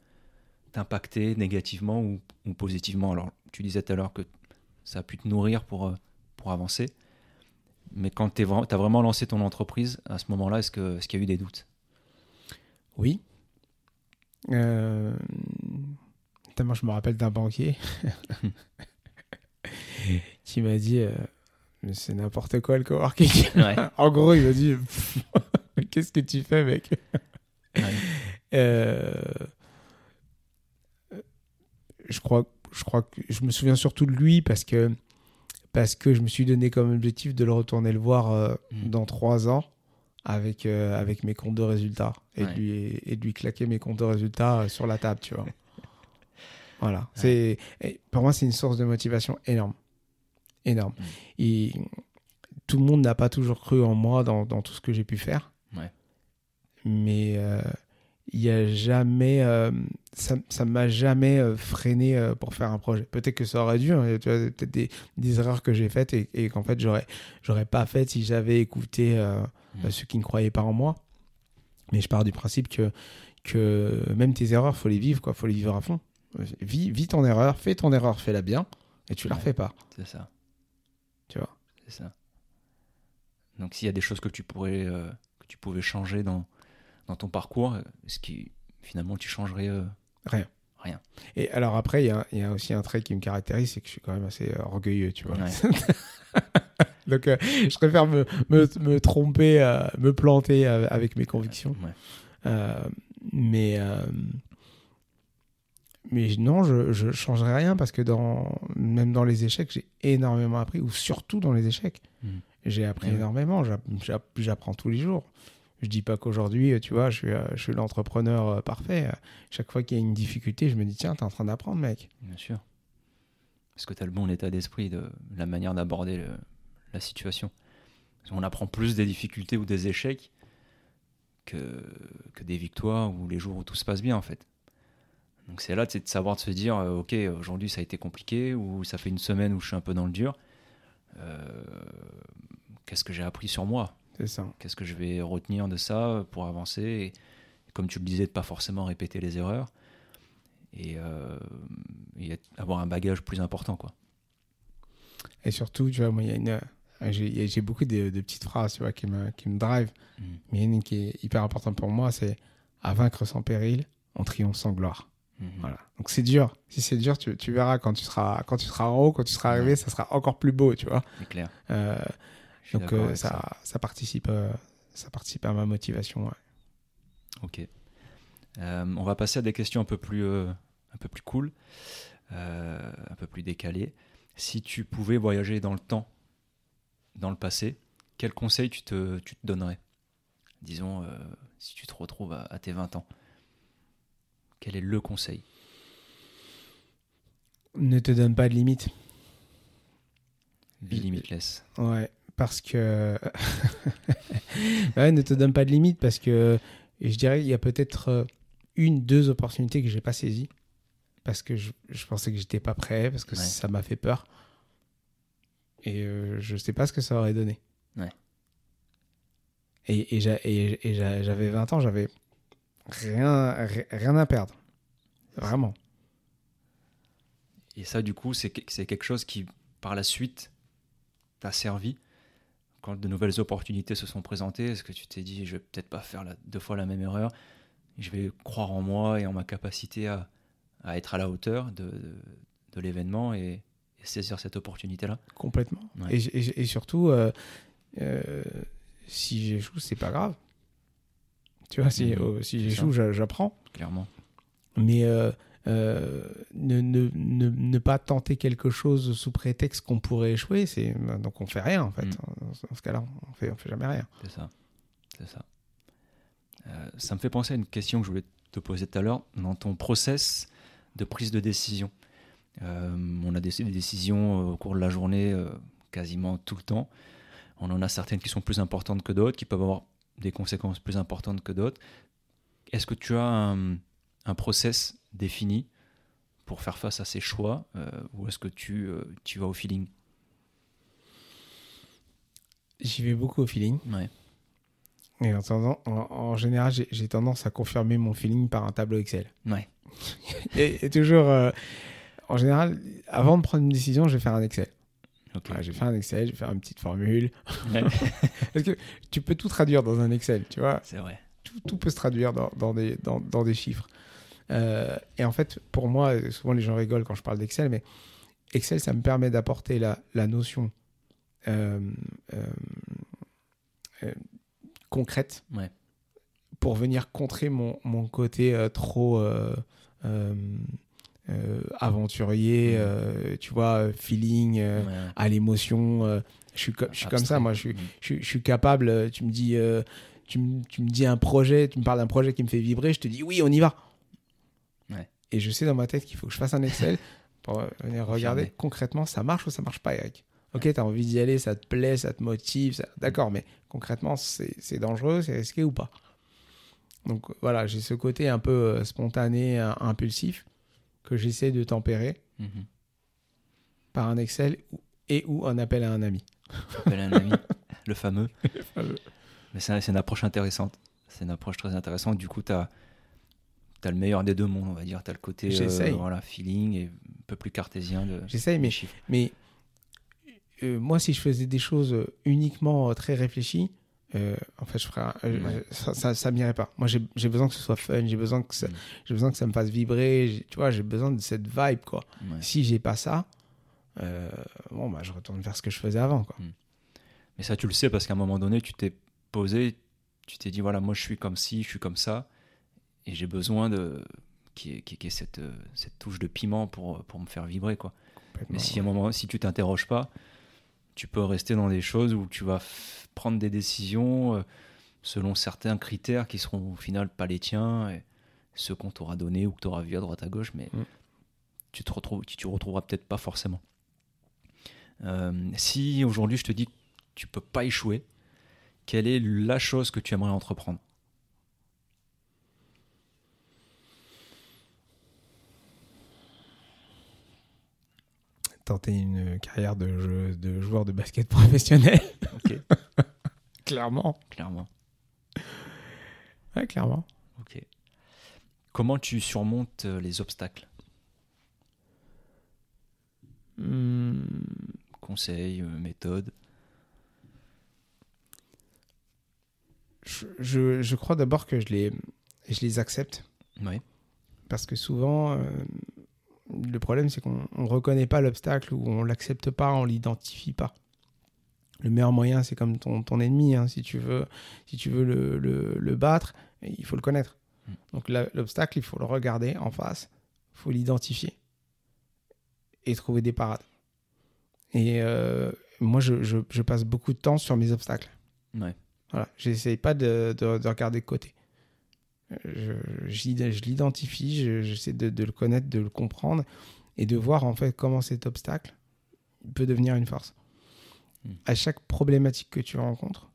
t'impacter négativement ou, ou positivement? Alors, tu disais tout à l'heure que ça a pu te nourrir pour, euh, pour avancer, mais quand tu as vraiment lancé ton entreprise, à ce moment-là, est-ce que- est-ce qu'il y a eu des doutes? Oui. Euh... moi, je me rappelle d'un banquier qui m'a dit euh, Mais c'est n'importe quoi le coworking. Ouais. en gros, il m'a dit Qu'est-ce que tu fais, mec? Ouais. Euh, Je crois, je crois que je me souviens surtout de lui parce que parce que je me suis donné comme objectif de le retourner le voir euh, Mhm. dans trois ans avec euh, avec mes comptes de résultats et Ouais. de lui et de lui claquer mes comptes de résultats sur la table, tu vois. Voilà, c'est pour moi c'est une source de motivation énorme, énorme. Mhm. Et tout le monde n'a pas toujours cru en moi dans, dans tout ce que j'ai pu faire. Ouais. Mais euh, il y a jamais, euh, ça, ça m'a jamais euh, freiné euh, pour faire un projet. Peut-être que ça aurait dû, hein, tu vois, peut-être des, des erreurs que j'ai faites et, et qu'en fait j'aurais, j'aurais pas faites si j'avais écouté euh, Mhm. ceux qui ne croyaient pas en moi. Mais je pars du principe que, que même tes erreurs, faut les vivre, quoi, faut les vivre à fond. Vis, vis ton erreur, fais ton erreur, fais-la bien, et tu la Ouais. refais pas, C'est ça. Tu vois. C'est ça. Donc s'il y a des choses que tu pourrais euh, que tu pouvais changer dans dans ton parcours, ce qui finalement tu changerais euh, Rien. Rien? Et alors après, il y a, il y a aussi un trait qui me caractérise, c'est que je suis quand même assez euh, orgueilleux, tu vois. Ouais. Donc euh, je préfère me, me, me tromper, me planter avec mes convictions. Ouais. Mais, mais non, je, je changerai rien parce que dans, même dans les échecs, j'ai énormément appris, ou surtout dans les échecs, Mhm. j'ai appris ouais. énormément. J'app- j'app- J'apprends tous les jours. Je dis pas qu'aujourd'hui, tu vois, je suis, euh, je suis l'entrepreneur euh, parfait. Euh, Chaque fois qu'il y a une difficulté, je me dis, tiens, t'es en train d'apprendre, mec. Bien sûr. Parce que tu as le bon état d'esprit, de la manière d'aborder la situation? Qu'on apprend plus des difficultés ou des échecs que, que des victoires ou les jours où tout se passe bien, en fait. Donc c'est là de savoir de se dire, euh, ok, aujourd'hui ça a été compliqué, ou ça fait une semaine où je suis un peu dans le dur. Euh, Qu'est-ce que j'ai appris sur moi? C'est ça. Qu'est-ce que je vais retenir de ça pour avancer? Et, comme tu le disais, de pas forcément répéter les erreurs et, euh, et être- avoir un bagage plus important. Quoi. Et surtout, tu vois, moi, il y a une. J'ai j'ai beaucoup de, de petites phrases, tu vois, qui me, qui me drive. Mhm. Mais il y en a une qui est hyper importante pour moi, c'est à vaincre sans péril, on triomphe sans gloire. Mhm. Voilà. Donc c'est dur. Si c'est dur, tu, tu verras quand tu seras quand tu seras en haut, quand tu seras arrivé, ça sera encore plus beau, tu vois. C'est clair. Euh, donc euh, ça, ça participe euh, ça participe à ma motivation. ouais. Ok. On va passer à des questions un peu plus, un peu plus cool, un peu plus décalées. Si tu pouvais voyager dans le temps, dans le passé, quel conseil tu te, tu te donnerais? Disons, si tu te retrouves à, à tes 20 ans, quel est le conseil? Ne te donne pas de limite. Be limitless. Ouais, parce que ouais, ne te donne pas de limite parce que et je dirais il y a peut-être euh, une, deux opportunités que j'ai pas saisies parce que je, je pensais que j'étais pas prêt parce que Ouais. ça m'a fait peur et euh, je sais pas ce que ça aurait donné. Ouais. Et, et, j'a- et- et j'a- j'avais 20 ans, j'avais rien, ri- rien à perdre. Vraiment. Et ça, du coup, c'est que- c'est quelque chose qui, par la suite, t'a servi quand de nouvelles opportunités se sont présentées? Est-ce que tu t'es dit, je vais peut-être pas faire la- deux fois la même erreur Je vais croire en moi et en ma capacité à, à être à la hauteur de, de, de l'événement et, et saisir cette opportunité-là? Complètement. Ouais. Et, et- et surtout, euh, euh, si j'échoue, c'est pas grave. Tu vois, si, Mhm. euh, si j'échoue, j'a- j'apprends. Clairement. Mais euh, euh, ne, ne, ne, ne pas tenter quelque chose sous prétexte qu'on pourrait échouer, c'est donc on fait rien en fait. Mhm. Dans, ce- cas-là, on fait, on fait jamais rien. C'est ça. C'est ça. Ça me fait penser à une question que je voulais te poser tout à l'heure. Dans ton process de prise de décision, on a des, des décisions au cours de la journée quasiment tout le temps. On en a certaines qui sont plus importantes que d'autres, qui peuvent avoir des conséquences plus importantes que d'autres. Est-ce que tu as un, un process défini pour faire face à ces choix euh, ou est-ce que tu, euh, tu vas au feeling? J'y vais beaucoup au feeling. Ouais. Et en, en, en général, j'ai j'ai tendance à confirmer mon feeling par un tableau Excel. Ouais. Et, et toujours, euh, en général, avant de prendre une décision, je vais faire un Excel. Vais faire un Excel, je vais faire une petite formule. Ouais. Parce que tu peux tout traduire dans un Excel, tu vois. C'est vrai. Tout, tout peut se traduire dans, dans des, dans, dans des chiffres. Euh, et en fait, pour moi, souvent les gens rigolent quand je parle d'Excel, mais Excel, ça me permet d'apporter la, la notion euh, euh, concrète Ouais. pour venir contrer mon, mon côté trop euh, aventurier, Mhm. euh, tu vois, euh, feeling, euh, Ouais. à l'émotion. je suis, je suis comme ça, moi, je suis, Mm. je, suis- je suis capable. Tu me dis, tu, me- tu me dis un projet, tu me parles d'un projet qui me fait vibrer, je te dis oui, on y va. Ouais. Et je sais dans ma tête qu'il faut que je fasse un Excel pour venir regarder concrètement ça marche ou ça marche pas, Eric. Ok, tu as envie d'y aller, ça te plaît, ça te motive, ça- d'accord, mais concrètement, c'est dangereux, c'est risqué ou pas? Donc voilà, j'ai ce côté un peu spontané, impulsif, que j'essaie de tempérer Mhm. par un Excel et ou un appel à un ami. Appelle un ami, le fameux. fameux. Mais c'est c'est une approche intéressante. C'est une approche très intéressante. Du coup, tu as, le meilleur des deux mondes, on va dire. Tu as le côté euh, voilà, feeling et un peu plus cartésien de J'essaye, mais chiffres. Mais euh, moi, si je faisais des choses uniquement euh, très réfléchies, euh, en fait, je ferais euh, Ouais. ça, ça, ça m'irait pas. Moi, j'ai besoin que ce soit fun, j'ai besoin que ça, Mm. j'ai besoin que ça me fasse vibrer. Tu vois, j'ai besoin de cette vibe, quoi. Ouais. Si j'ai pas ça, euh, bon, bah, je retourne vers ce que je faisais avant, quoi. Mais ça, tu le sais parce qu'à un moment donné, tu t'es posé, tu t'es dit voilà, moi je suis comme ci, je suis comme ça, et j'ai besoin de qu'il y ait, qu'il y ait cette, euh, cette touche de piment pour, pour me faire vibrer. quoi. Mais si à un moment, si tu t'interroges pas, tu peux rester dans des choses où tu vas prendre des décisions euh, selon certains critères qui seront au final pas les tiens, et ceux qu'on t'aura donné ou que tu auras vu à droite à gauche, mais Mm. tu te retrouves, tu te retrouveras peut-être pas forcément. Euh, si aujourd'hui je te dis que tu peux pas échouer, quelle est la chose que tu aimerais entreprendre? Tenter une carrière de, jeu- de joueur de basket professionnel. Ok. clairement. Clairement. Ouais, clairement. Ok. Comment tu surmontes euh, les obstacles? Hmm, conseils, méthodes? Je, je, crois d'abord que je les, je les accepte. Oui. Parce que souvent, le problème, c'est qu'on ne reconnaît pas l'obstacle ou on l'accepte pas, on l'identifie pas. Le meilleur moyen, c'est comme ton, ton ennemi. Hein. Si tu veux, si tu veux le, le, le battre, il faut le connaître. Mm. Donc l'obstacle, il faut le regarder en face, il faut l'identifier et trouver des parades. Et euh, moi, je, je, je, passe beaucoup de temps sur mes obstacles. Ouais. Voilà, j'essaye pas de, de, de, regarder de côté. Je, je l'identifie, j'essaie de, de, le connaître, de le comprendre et de voir en fait comment cet obstacle peut devenir une force. Hmm. À chaque problématique que tu rencontres,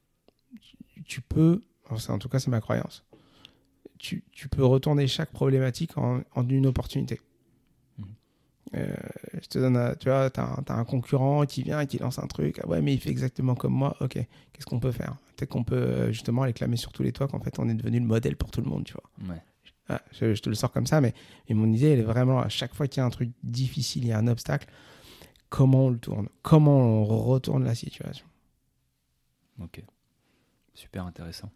tu, tu peux, en tout cas c'est ma croyance, tu, tu, peux retourner chaque problématique en, en une opportunité. Euh, je te donne, tu vois, tu as, as, un concurrent qui vient et qui lance un truc. Ah ouais, mais il fait exactement comme moi. Ok, qu'est-ce qu'on peut faire? Peut-être qu'on peut euh, justement aller clamer sur tous les toits qu'en fait on est devenu le modèle pour tout le monde, tu vois. Ouais. Ah, je, je, te le sors comme ça, mais, mais mon idée, elle est vraiment à chaque fois qu'il y a un truc difficile, il y a un obstacle, comment on le tourne? Comment on retourne la situation? Ok, super intéressant.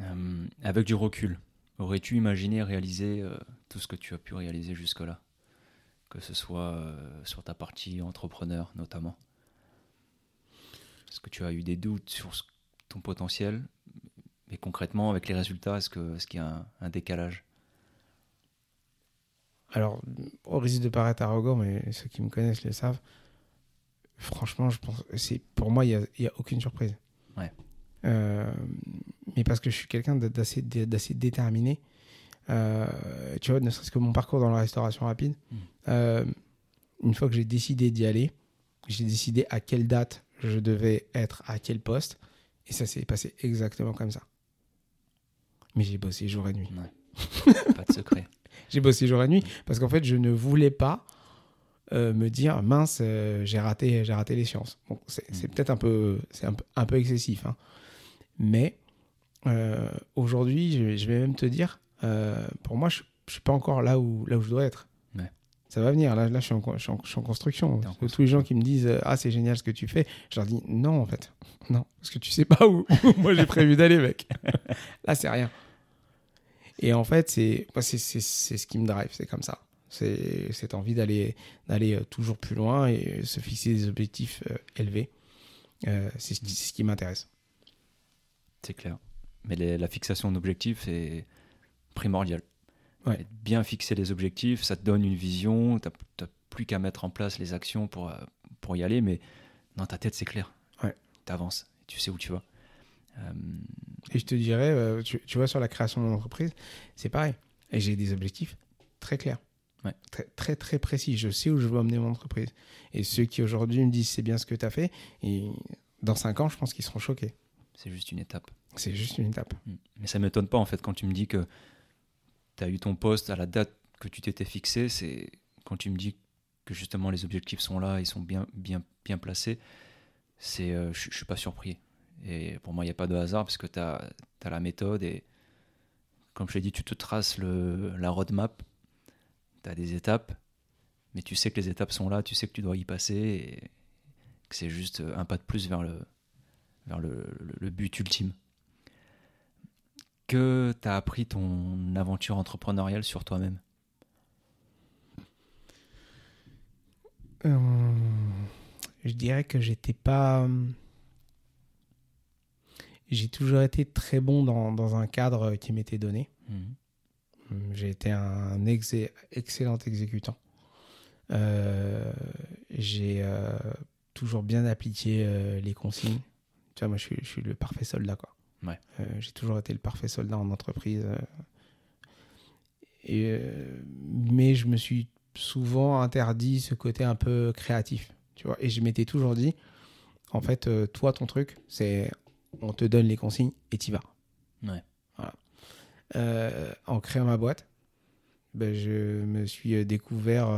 Euh, avec du recul, aurais-tu imaginé réaliser euh, tout ce que tu as pu réaliser jusque-là? Que ce soit euh, sur ta partie entrepreneur notamment. Est-ce que tu as eu des doutes sur ton potentiel? Mais concrètement, avec les résultats, est-ce qu'il est y a un, un, décalage? Alors, au risque de paraître arrogant, mais ceux qui me connaissent le savent, franchement, je pense, pour moi, il n'y a, a, aucune surprise. Ouais. Euh, mais parce que je suis quelqu'un d'assez déterminé tu vois, ne serait-ce que mon parcours dans la restauration rapide, mmh. euh, une fois que j'ai décidé d'y aller, j'ai décidé à quelle date je devais être à quel poste, et ça s'est passé exactement comme ça. Mais j'ai bossé jour et nuit. Ouais. pas de secret. j'ai bossé jour et nuit parce qu'en fait, je ne voulais pas euh, me dire mince, euh, j'ai raté, j'ai raté les sciences. Bon, c'est mmh. peut-être un peu, c'est un, un, peu excessif, hein. mais euh, aujourd'hui, je, je, vais même te dire, euh, pour moi, je ne suis pas encore là où, là où je dois être. Ouais. Ça va venir. Là, là je, suis en, je, suis en, je suis en construction. En construction. Tous les gens qui me disent Ah, c'est génial ce que tu fais, je leur dis Non, en fait. Non, parce que tu sais pas où, moi j'ai prévu d'aller, mec. là, c'est rien. Et en fait, c'est ce qui me drive, c'est comme ça. C'est cette envie d'aller d'aller toujours plus loin et se fixer des objectifs euh, élevés. Euh, c'est ce qui m'intéresse. C'est clair. Mais les, la fixation d'objectifs, c'est primordial. Ouais. Bien fixer les objectifs, ça te donne une vision, tu n'as plus qu'à mettre en place les actions pour, pour y aller, mais dans ta tête, c'est clair. Ouais. Tu avances, tu sais où tu vas. Euh... Et je te dirais, euh, tu, tu, vois, sur la création de l'entreprise, c'est pareil. Et j'ai des objectifs très clairs. Ouais. Très, très, très précis. Je sais où je veux emmener mon entreprise. Et ceux qui aujourd'hui me disent c'est bien ce que tu as fait, et dans 5 ans, je pense qu'ils seront choqués. C'est juste une étape. C'est juste une étape. Mais ça ne m'étonne pas en fait quand tu me dis que tu as eu ton poste à la date que tu t'étais fixé, c'est quand tu me dis que justement les objectifs sont là, ils sont bien, bien, bien placés, c'est, euh, je suis pas surpris. Et pour moi, il n'y a pas de hasard parce que tu as, la méthode et comme je l'ai dit, tu te traces le, la roadmap, tu as des étapes, mais tu sais que les étapes sont là, tu sais que tu dois y passer et que c'est juste un pas de plus vers le, vers le but ultime que tu as appris ton aventure entrepreneuriale sur toi-même euh, Je dirais que j'étais pas. J'ai toujours été très bon dans, dans un cadre qui m'était donné. Mmh. J'ai été un ex excellent exécutant. Euh, j'ai euh, toujours bien appliqué euh, les consignes. Tu vois, moi, je suis, je suis le parfait soldat, quoi. Ouais. Euh, j'ai toujours été le parfait soldat en entreprise. Euh, et, euh, mais je me suis souvent interdit ce côté un peu créatif. Tu vois, et je m'étais toujours dit, en fait, toi, ton truc, c'est on te donne les consignes et t'y vas. Ouais. Voilà. en créant ma boîte, ben, je me suis découvert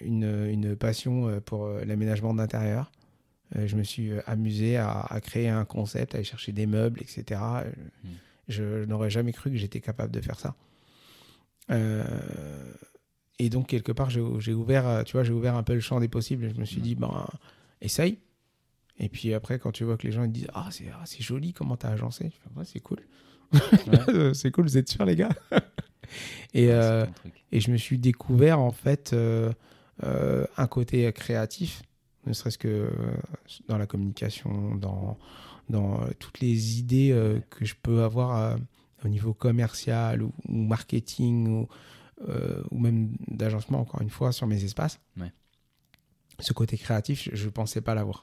une, une, passion pour l'aménagement d'intérieur. Euh, je me suis amusé à, à, créer un concept, à aller chercher des meubles, etc. Je, je n'aurais jamais cru que j'étais capable de faire ça. Euh, et donc, quelque part, j'ai ouvert, euh, tu vois, j'ai ouvert un peu le champ des possibles. Et je me suis dit, ben, essaye. Et puis après, quand tu vois que les gens ils disent, ah, c'est ah, joli, comment t'as agencé Je fais, ouais, c'est cool. c'est cool, vous êtes sûrs, les gars et, euh, je me suis découvert, en fait, euh, euh, un côté créatif, ne serait-ce que euh, dans la communication, dans, dans euh, toutes les idées euh, que je peux avoir au niveau commercial ou, ou marketing ou, euh, ou même d'agencement, encore une fois, sur mes espaces. Ouais. Ce côté créatif, je ne pensais pas l'avoir.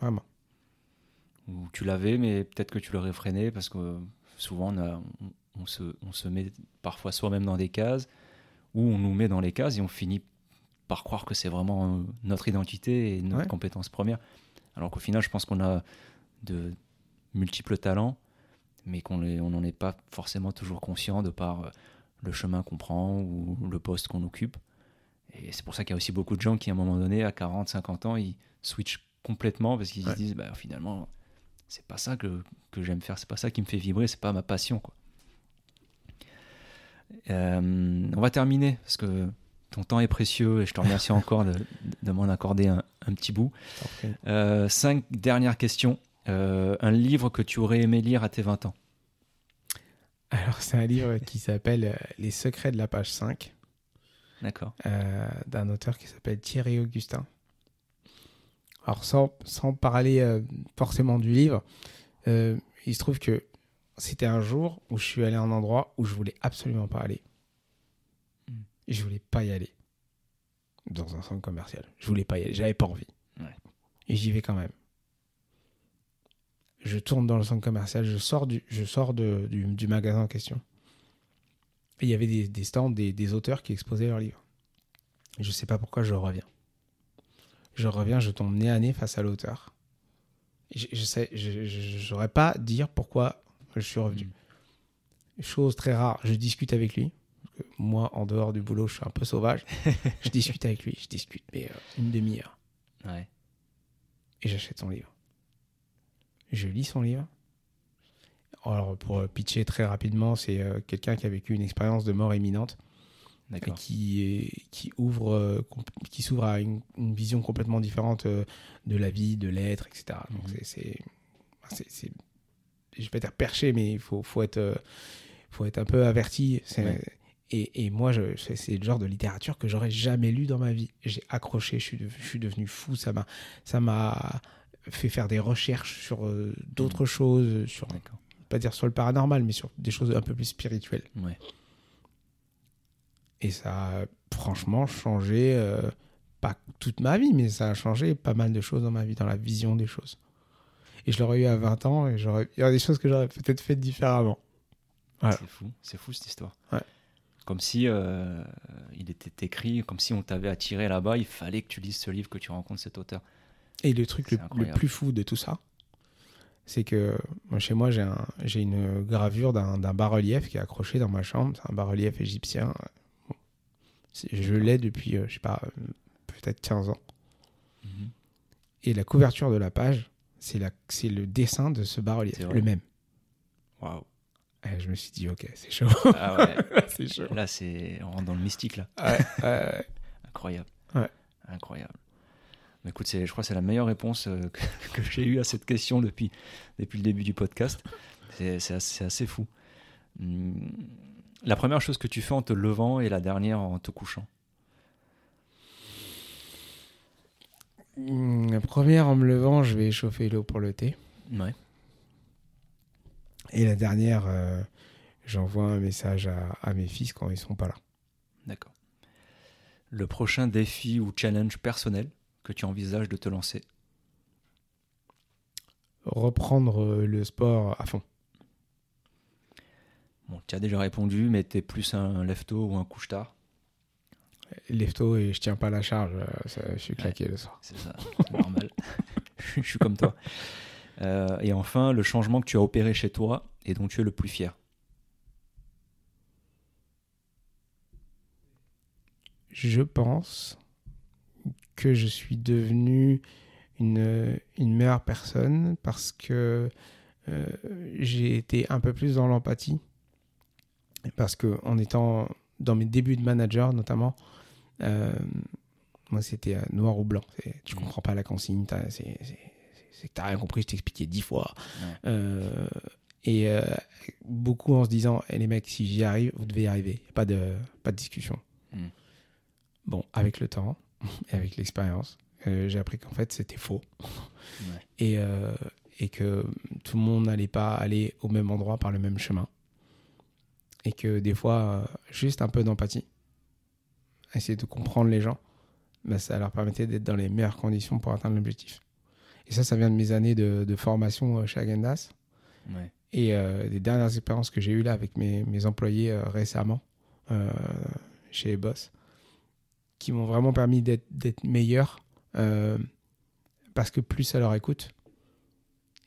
Vraiment. Ou tu l'avais, mais peut-être que tu l'aurais freiné parce que souvent on, a- on- on se, on se met parfois soi-même dans des cases ou on nous met dans les cases et on finit par croire que c'est vraiment euh, notre identité et notre Ouais. compétence première. Alors qu'au final, je pense qu'on a de multiples talents, mais qu'on n'en est pas forcément toujours conscient de par euh, le chemin qu'on prend ou le poste qu'on occupe. Et c'est pour ça qu'il y a aussi beaucoup de gens qui, à un moment donné, à 40, 50 ans, ils switchent complètement parce qu'ils Ouais. se disent, bah, finalement, c'est pas ça que, que j'aime faire, c'est pas ça qui me fait vibrer, c'est pas ma passion. Quoi. Euh, on va terminer parce que ton temps est précieux et je te remercie encore de, de m'en accorder un, un petit bout. Euh, cinq dernières questions. Euh, un livre que tu aurais aimé lire à tes 20 ans? Alors, c'est un livre qui s'appelle euh, Les secrets de la page 5, D'accord. euh, d'un auteur qui s'appelle Thierry Augustin. Alors, sans, sans parler forcément du livre, il se trouve que c'était un jour où je suis allé à un endroit où je voulais absolument pas aller. Mm. Je voulais pas y aller. Dans un centre commercial. Je voulais pas y aller. J'avais pas envie. Ouais. Et j'y vais quand même. Je tourne dans le centre commercial. Je sors du, je sors de- du, du magasin en question. Et il y avait des, des stands, des, des auteurs qui exposaient leurs livres. Et je sais pas pourquoi je reviens. Je reviens, je tombe nez à nez face à l'auteur. Je, je sais, je, je, je saurais pas dire pourquoi je suis revenu. Chose très rare, je discute avec lui. Que moi, en dehors du boulot, je suis un peu sauvage. je discute avec lui, je discute, mais euh, une demi-heure. Ouais. Et j'achète son livre. Je lis son livre. Alors, pour euh, pitcher très rapidement, c'est euh, quelqu'un qui a vécu une expérience de mort imminente qui, est- qui ouvre, euh, qui s'ouvre à une, une vision complètement différente de la vie, de l'être, etc. Donc Mhm. c'est, c'est, je vais pas dire perché, mais il faut, faut être, faut être un peu averti. C'est- Ouais. Et, et moi, c'est, le genre de littérature que j'aurais jamais lu dans ma vie. J'ai accroché, je suis, de- je suis devenu fou. Ça m'a, ça m'a fait faire des recherches sur euh, d'autres choses, sur, D'accord. pas dire sur le paranormal, mais sur des choses un peu plus spirituelles. Ouais. Et ça a franchement changé, euh, pas toute ma vie, mais ça a changé pas mal de choses dans ma vie, dans la vision des choses. Et je l'aurais eu à 20 ans et j'aurais, il y aurait des choses que j'aurais peut-être faites différemment. Voilà. C'est fou, c'est fou cette histoire. Ouais. Comme si euh, il était écrit, comme si on t'avait attiré là-bas, il fallait que tu lises ce livre, que tu rencontres cet auteur. Et le truc le, plus fou de tout ça, c'est que moi, chez moi, j'ai, un, j'ai une gravure d'un, bas-relief qui est accroché dans ma chambre. C'est un bas-relief égyptien. Bon. Je l'ai depuis, euh, je sais pas, euh, peut-être 15 ans. Mhm. Et la couverture de la page, c'est, le dessin de ce bas-relief, le même. Waouh. Et je me suis dit, ok, c'est chaud. Ah ouais. c'est chaud. là, c'est on rentre dans le mystique là. Ouais, ouais, Incroyable. Ouais. Incroyable. Mais écoute, c'est- je crois que c'est la meilleure réponse euh, que, que j'ai eue à cette question depuis, depuis le début du podcast. C'est c'est assez, c'est assez fou. Hum, La première chose que tu fais en te levant et la dernière en te couchant? Hum, La première, en me levant, je vais chauffer l'eau pour le thé. Ouais. Et la dernière, euh, j'envoie un message à, à mes fils quand ils sont pas là. D'accord. Le prochain défi ou challenge personnel que tu envisages de te lancer? Reprendre euh, le sport à fond. Bon, tu as déjà répondu, mais tu es plus un lève-tôt ou un couche-tard? Lève-tôt et je tiens pas la charge. euh, ça, je suis claqué le soir. C'est ça, c'est normal. je suis comme toi. Euh, et enfin, le changement que tu as opéré chez toi et dont tu es le plus fier. Je pense que je suis devenu une, une meilleure personne parce que euh, j'ai été un peu plus dans l'empathie. Parce que en étant dans mes débuts de manager notamment, euh, moi c'était noir ou blanc. Tu Mm. comprends pas la consigne, c'est c'est- que t'as rien compris, je t'ai expliqué dix fois. Ouais. Euh, et euh, beaucoup en se disant, Eh, les mecs, si j'y arrive, vous devez y arriver. Y a Pas de, pas de discussion. Mm. Bon, avec le temps et avec l'expérience, euh, j'ai appris qu'en fait c'était faux Ouais. et, et que tout le monde n'allait pas aller au même endroit par le même chemin. Et que des fois, juste un peu d'empathie, essayer de comprendre les gens, bah, ça leur permettait d'être dans les meilleures conditions pour atteindre l'objectif. Et ça, ça vient de mes années de, de formation euh, chez Agendas Ouais. et euh, des dernières expériences que j'ai eues là avec mes, mes employés euh, récemment euh, chez Boss, qui m'ont vraiment permis d'être meilleur euh, parce que plus ça leur écoute.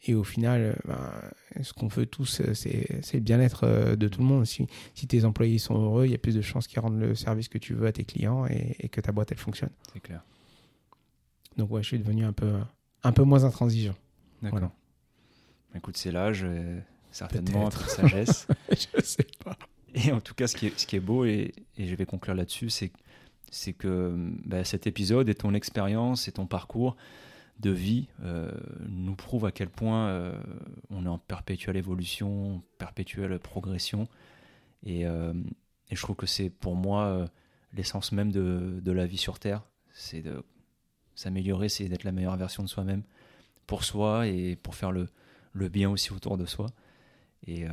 Et au final, euh, ben, ce qu'on veut tous, euh, c'est le bien-être euh, de tout le monde. Si, si tes employés sont heureux, il y a plus de chances qu'ils rendent le service que tu veux à tes clients et, et que ta boîte, elle fonctionne. C'est clair. Donc ouais, je suis devenu un peu, un peu moins intransigeant. D'accord. Voilà. Écoute, c'est l'âge, certainement de sagesse. je sais pas. Et en tout cas, ce qui est, ce qui est beau, et, et je vais conclure là-dessus, c'est c'est que bah, cet épisode et ton expérience et ton parcours de vie euh, nous prouvent à quel point euh, on est en perpétuelle évolution, perpétuelle progression. Et, euh, et je trouve que c'est pour moi l'essence même de, de la vie sur Terre. C'est de s'améliorer, c'est d'être la meilleure version de soi-même pour soi et pour faire le, le bien aussi autour de soi. Et, euh,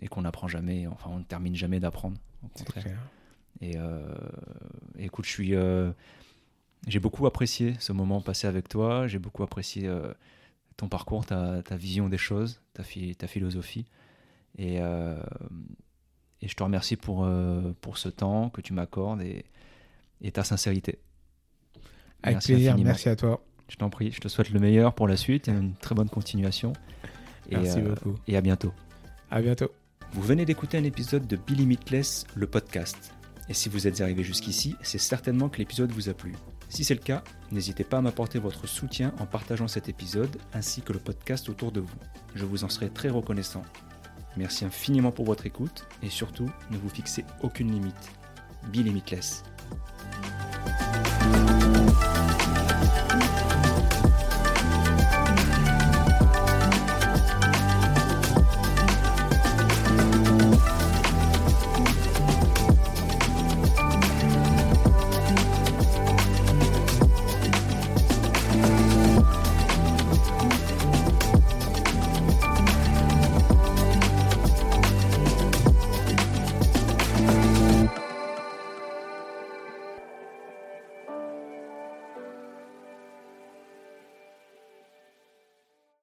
et qu'on n'apprend jamais, enfin on ne termine jamais d'apprendre. Au contraire. clair. Et euh, écoute, je suis, euh, j'ai beaucoup apprécié ce moment passé avec toi. J'ai beaucoup apprécié ton parcours, ta, ta vision des choses, ta, ta philosophie. Et, et je te remercie pour, pour ce temps que tu m'accordes et, et ta sincérité. Avec Merci plaisir, infiniment. merci à toi. Je t'en prie, je te souhaite le meilleur pour la suite et une très bonne continuation. Et, Merci euh, beaucoup. et à bientôt. À bientôt. Vous venez d'écouter un épisode de Be Limitless, le podcast. Et si vous êtes arrivé jusqu'ici, c'est certainement que l'épisode vous a plu. Si c'est le cas, n'hésitez pas à m'apporter votre soutien en partageant cet épisode ainsi que le podcast autour de vous. Je vous en serai très reconnaissant. Merci infiniment pour votre écoute et surtout, ne vous fixez aucune limite. Be Limitless.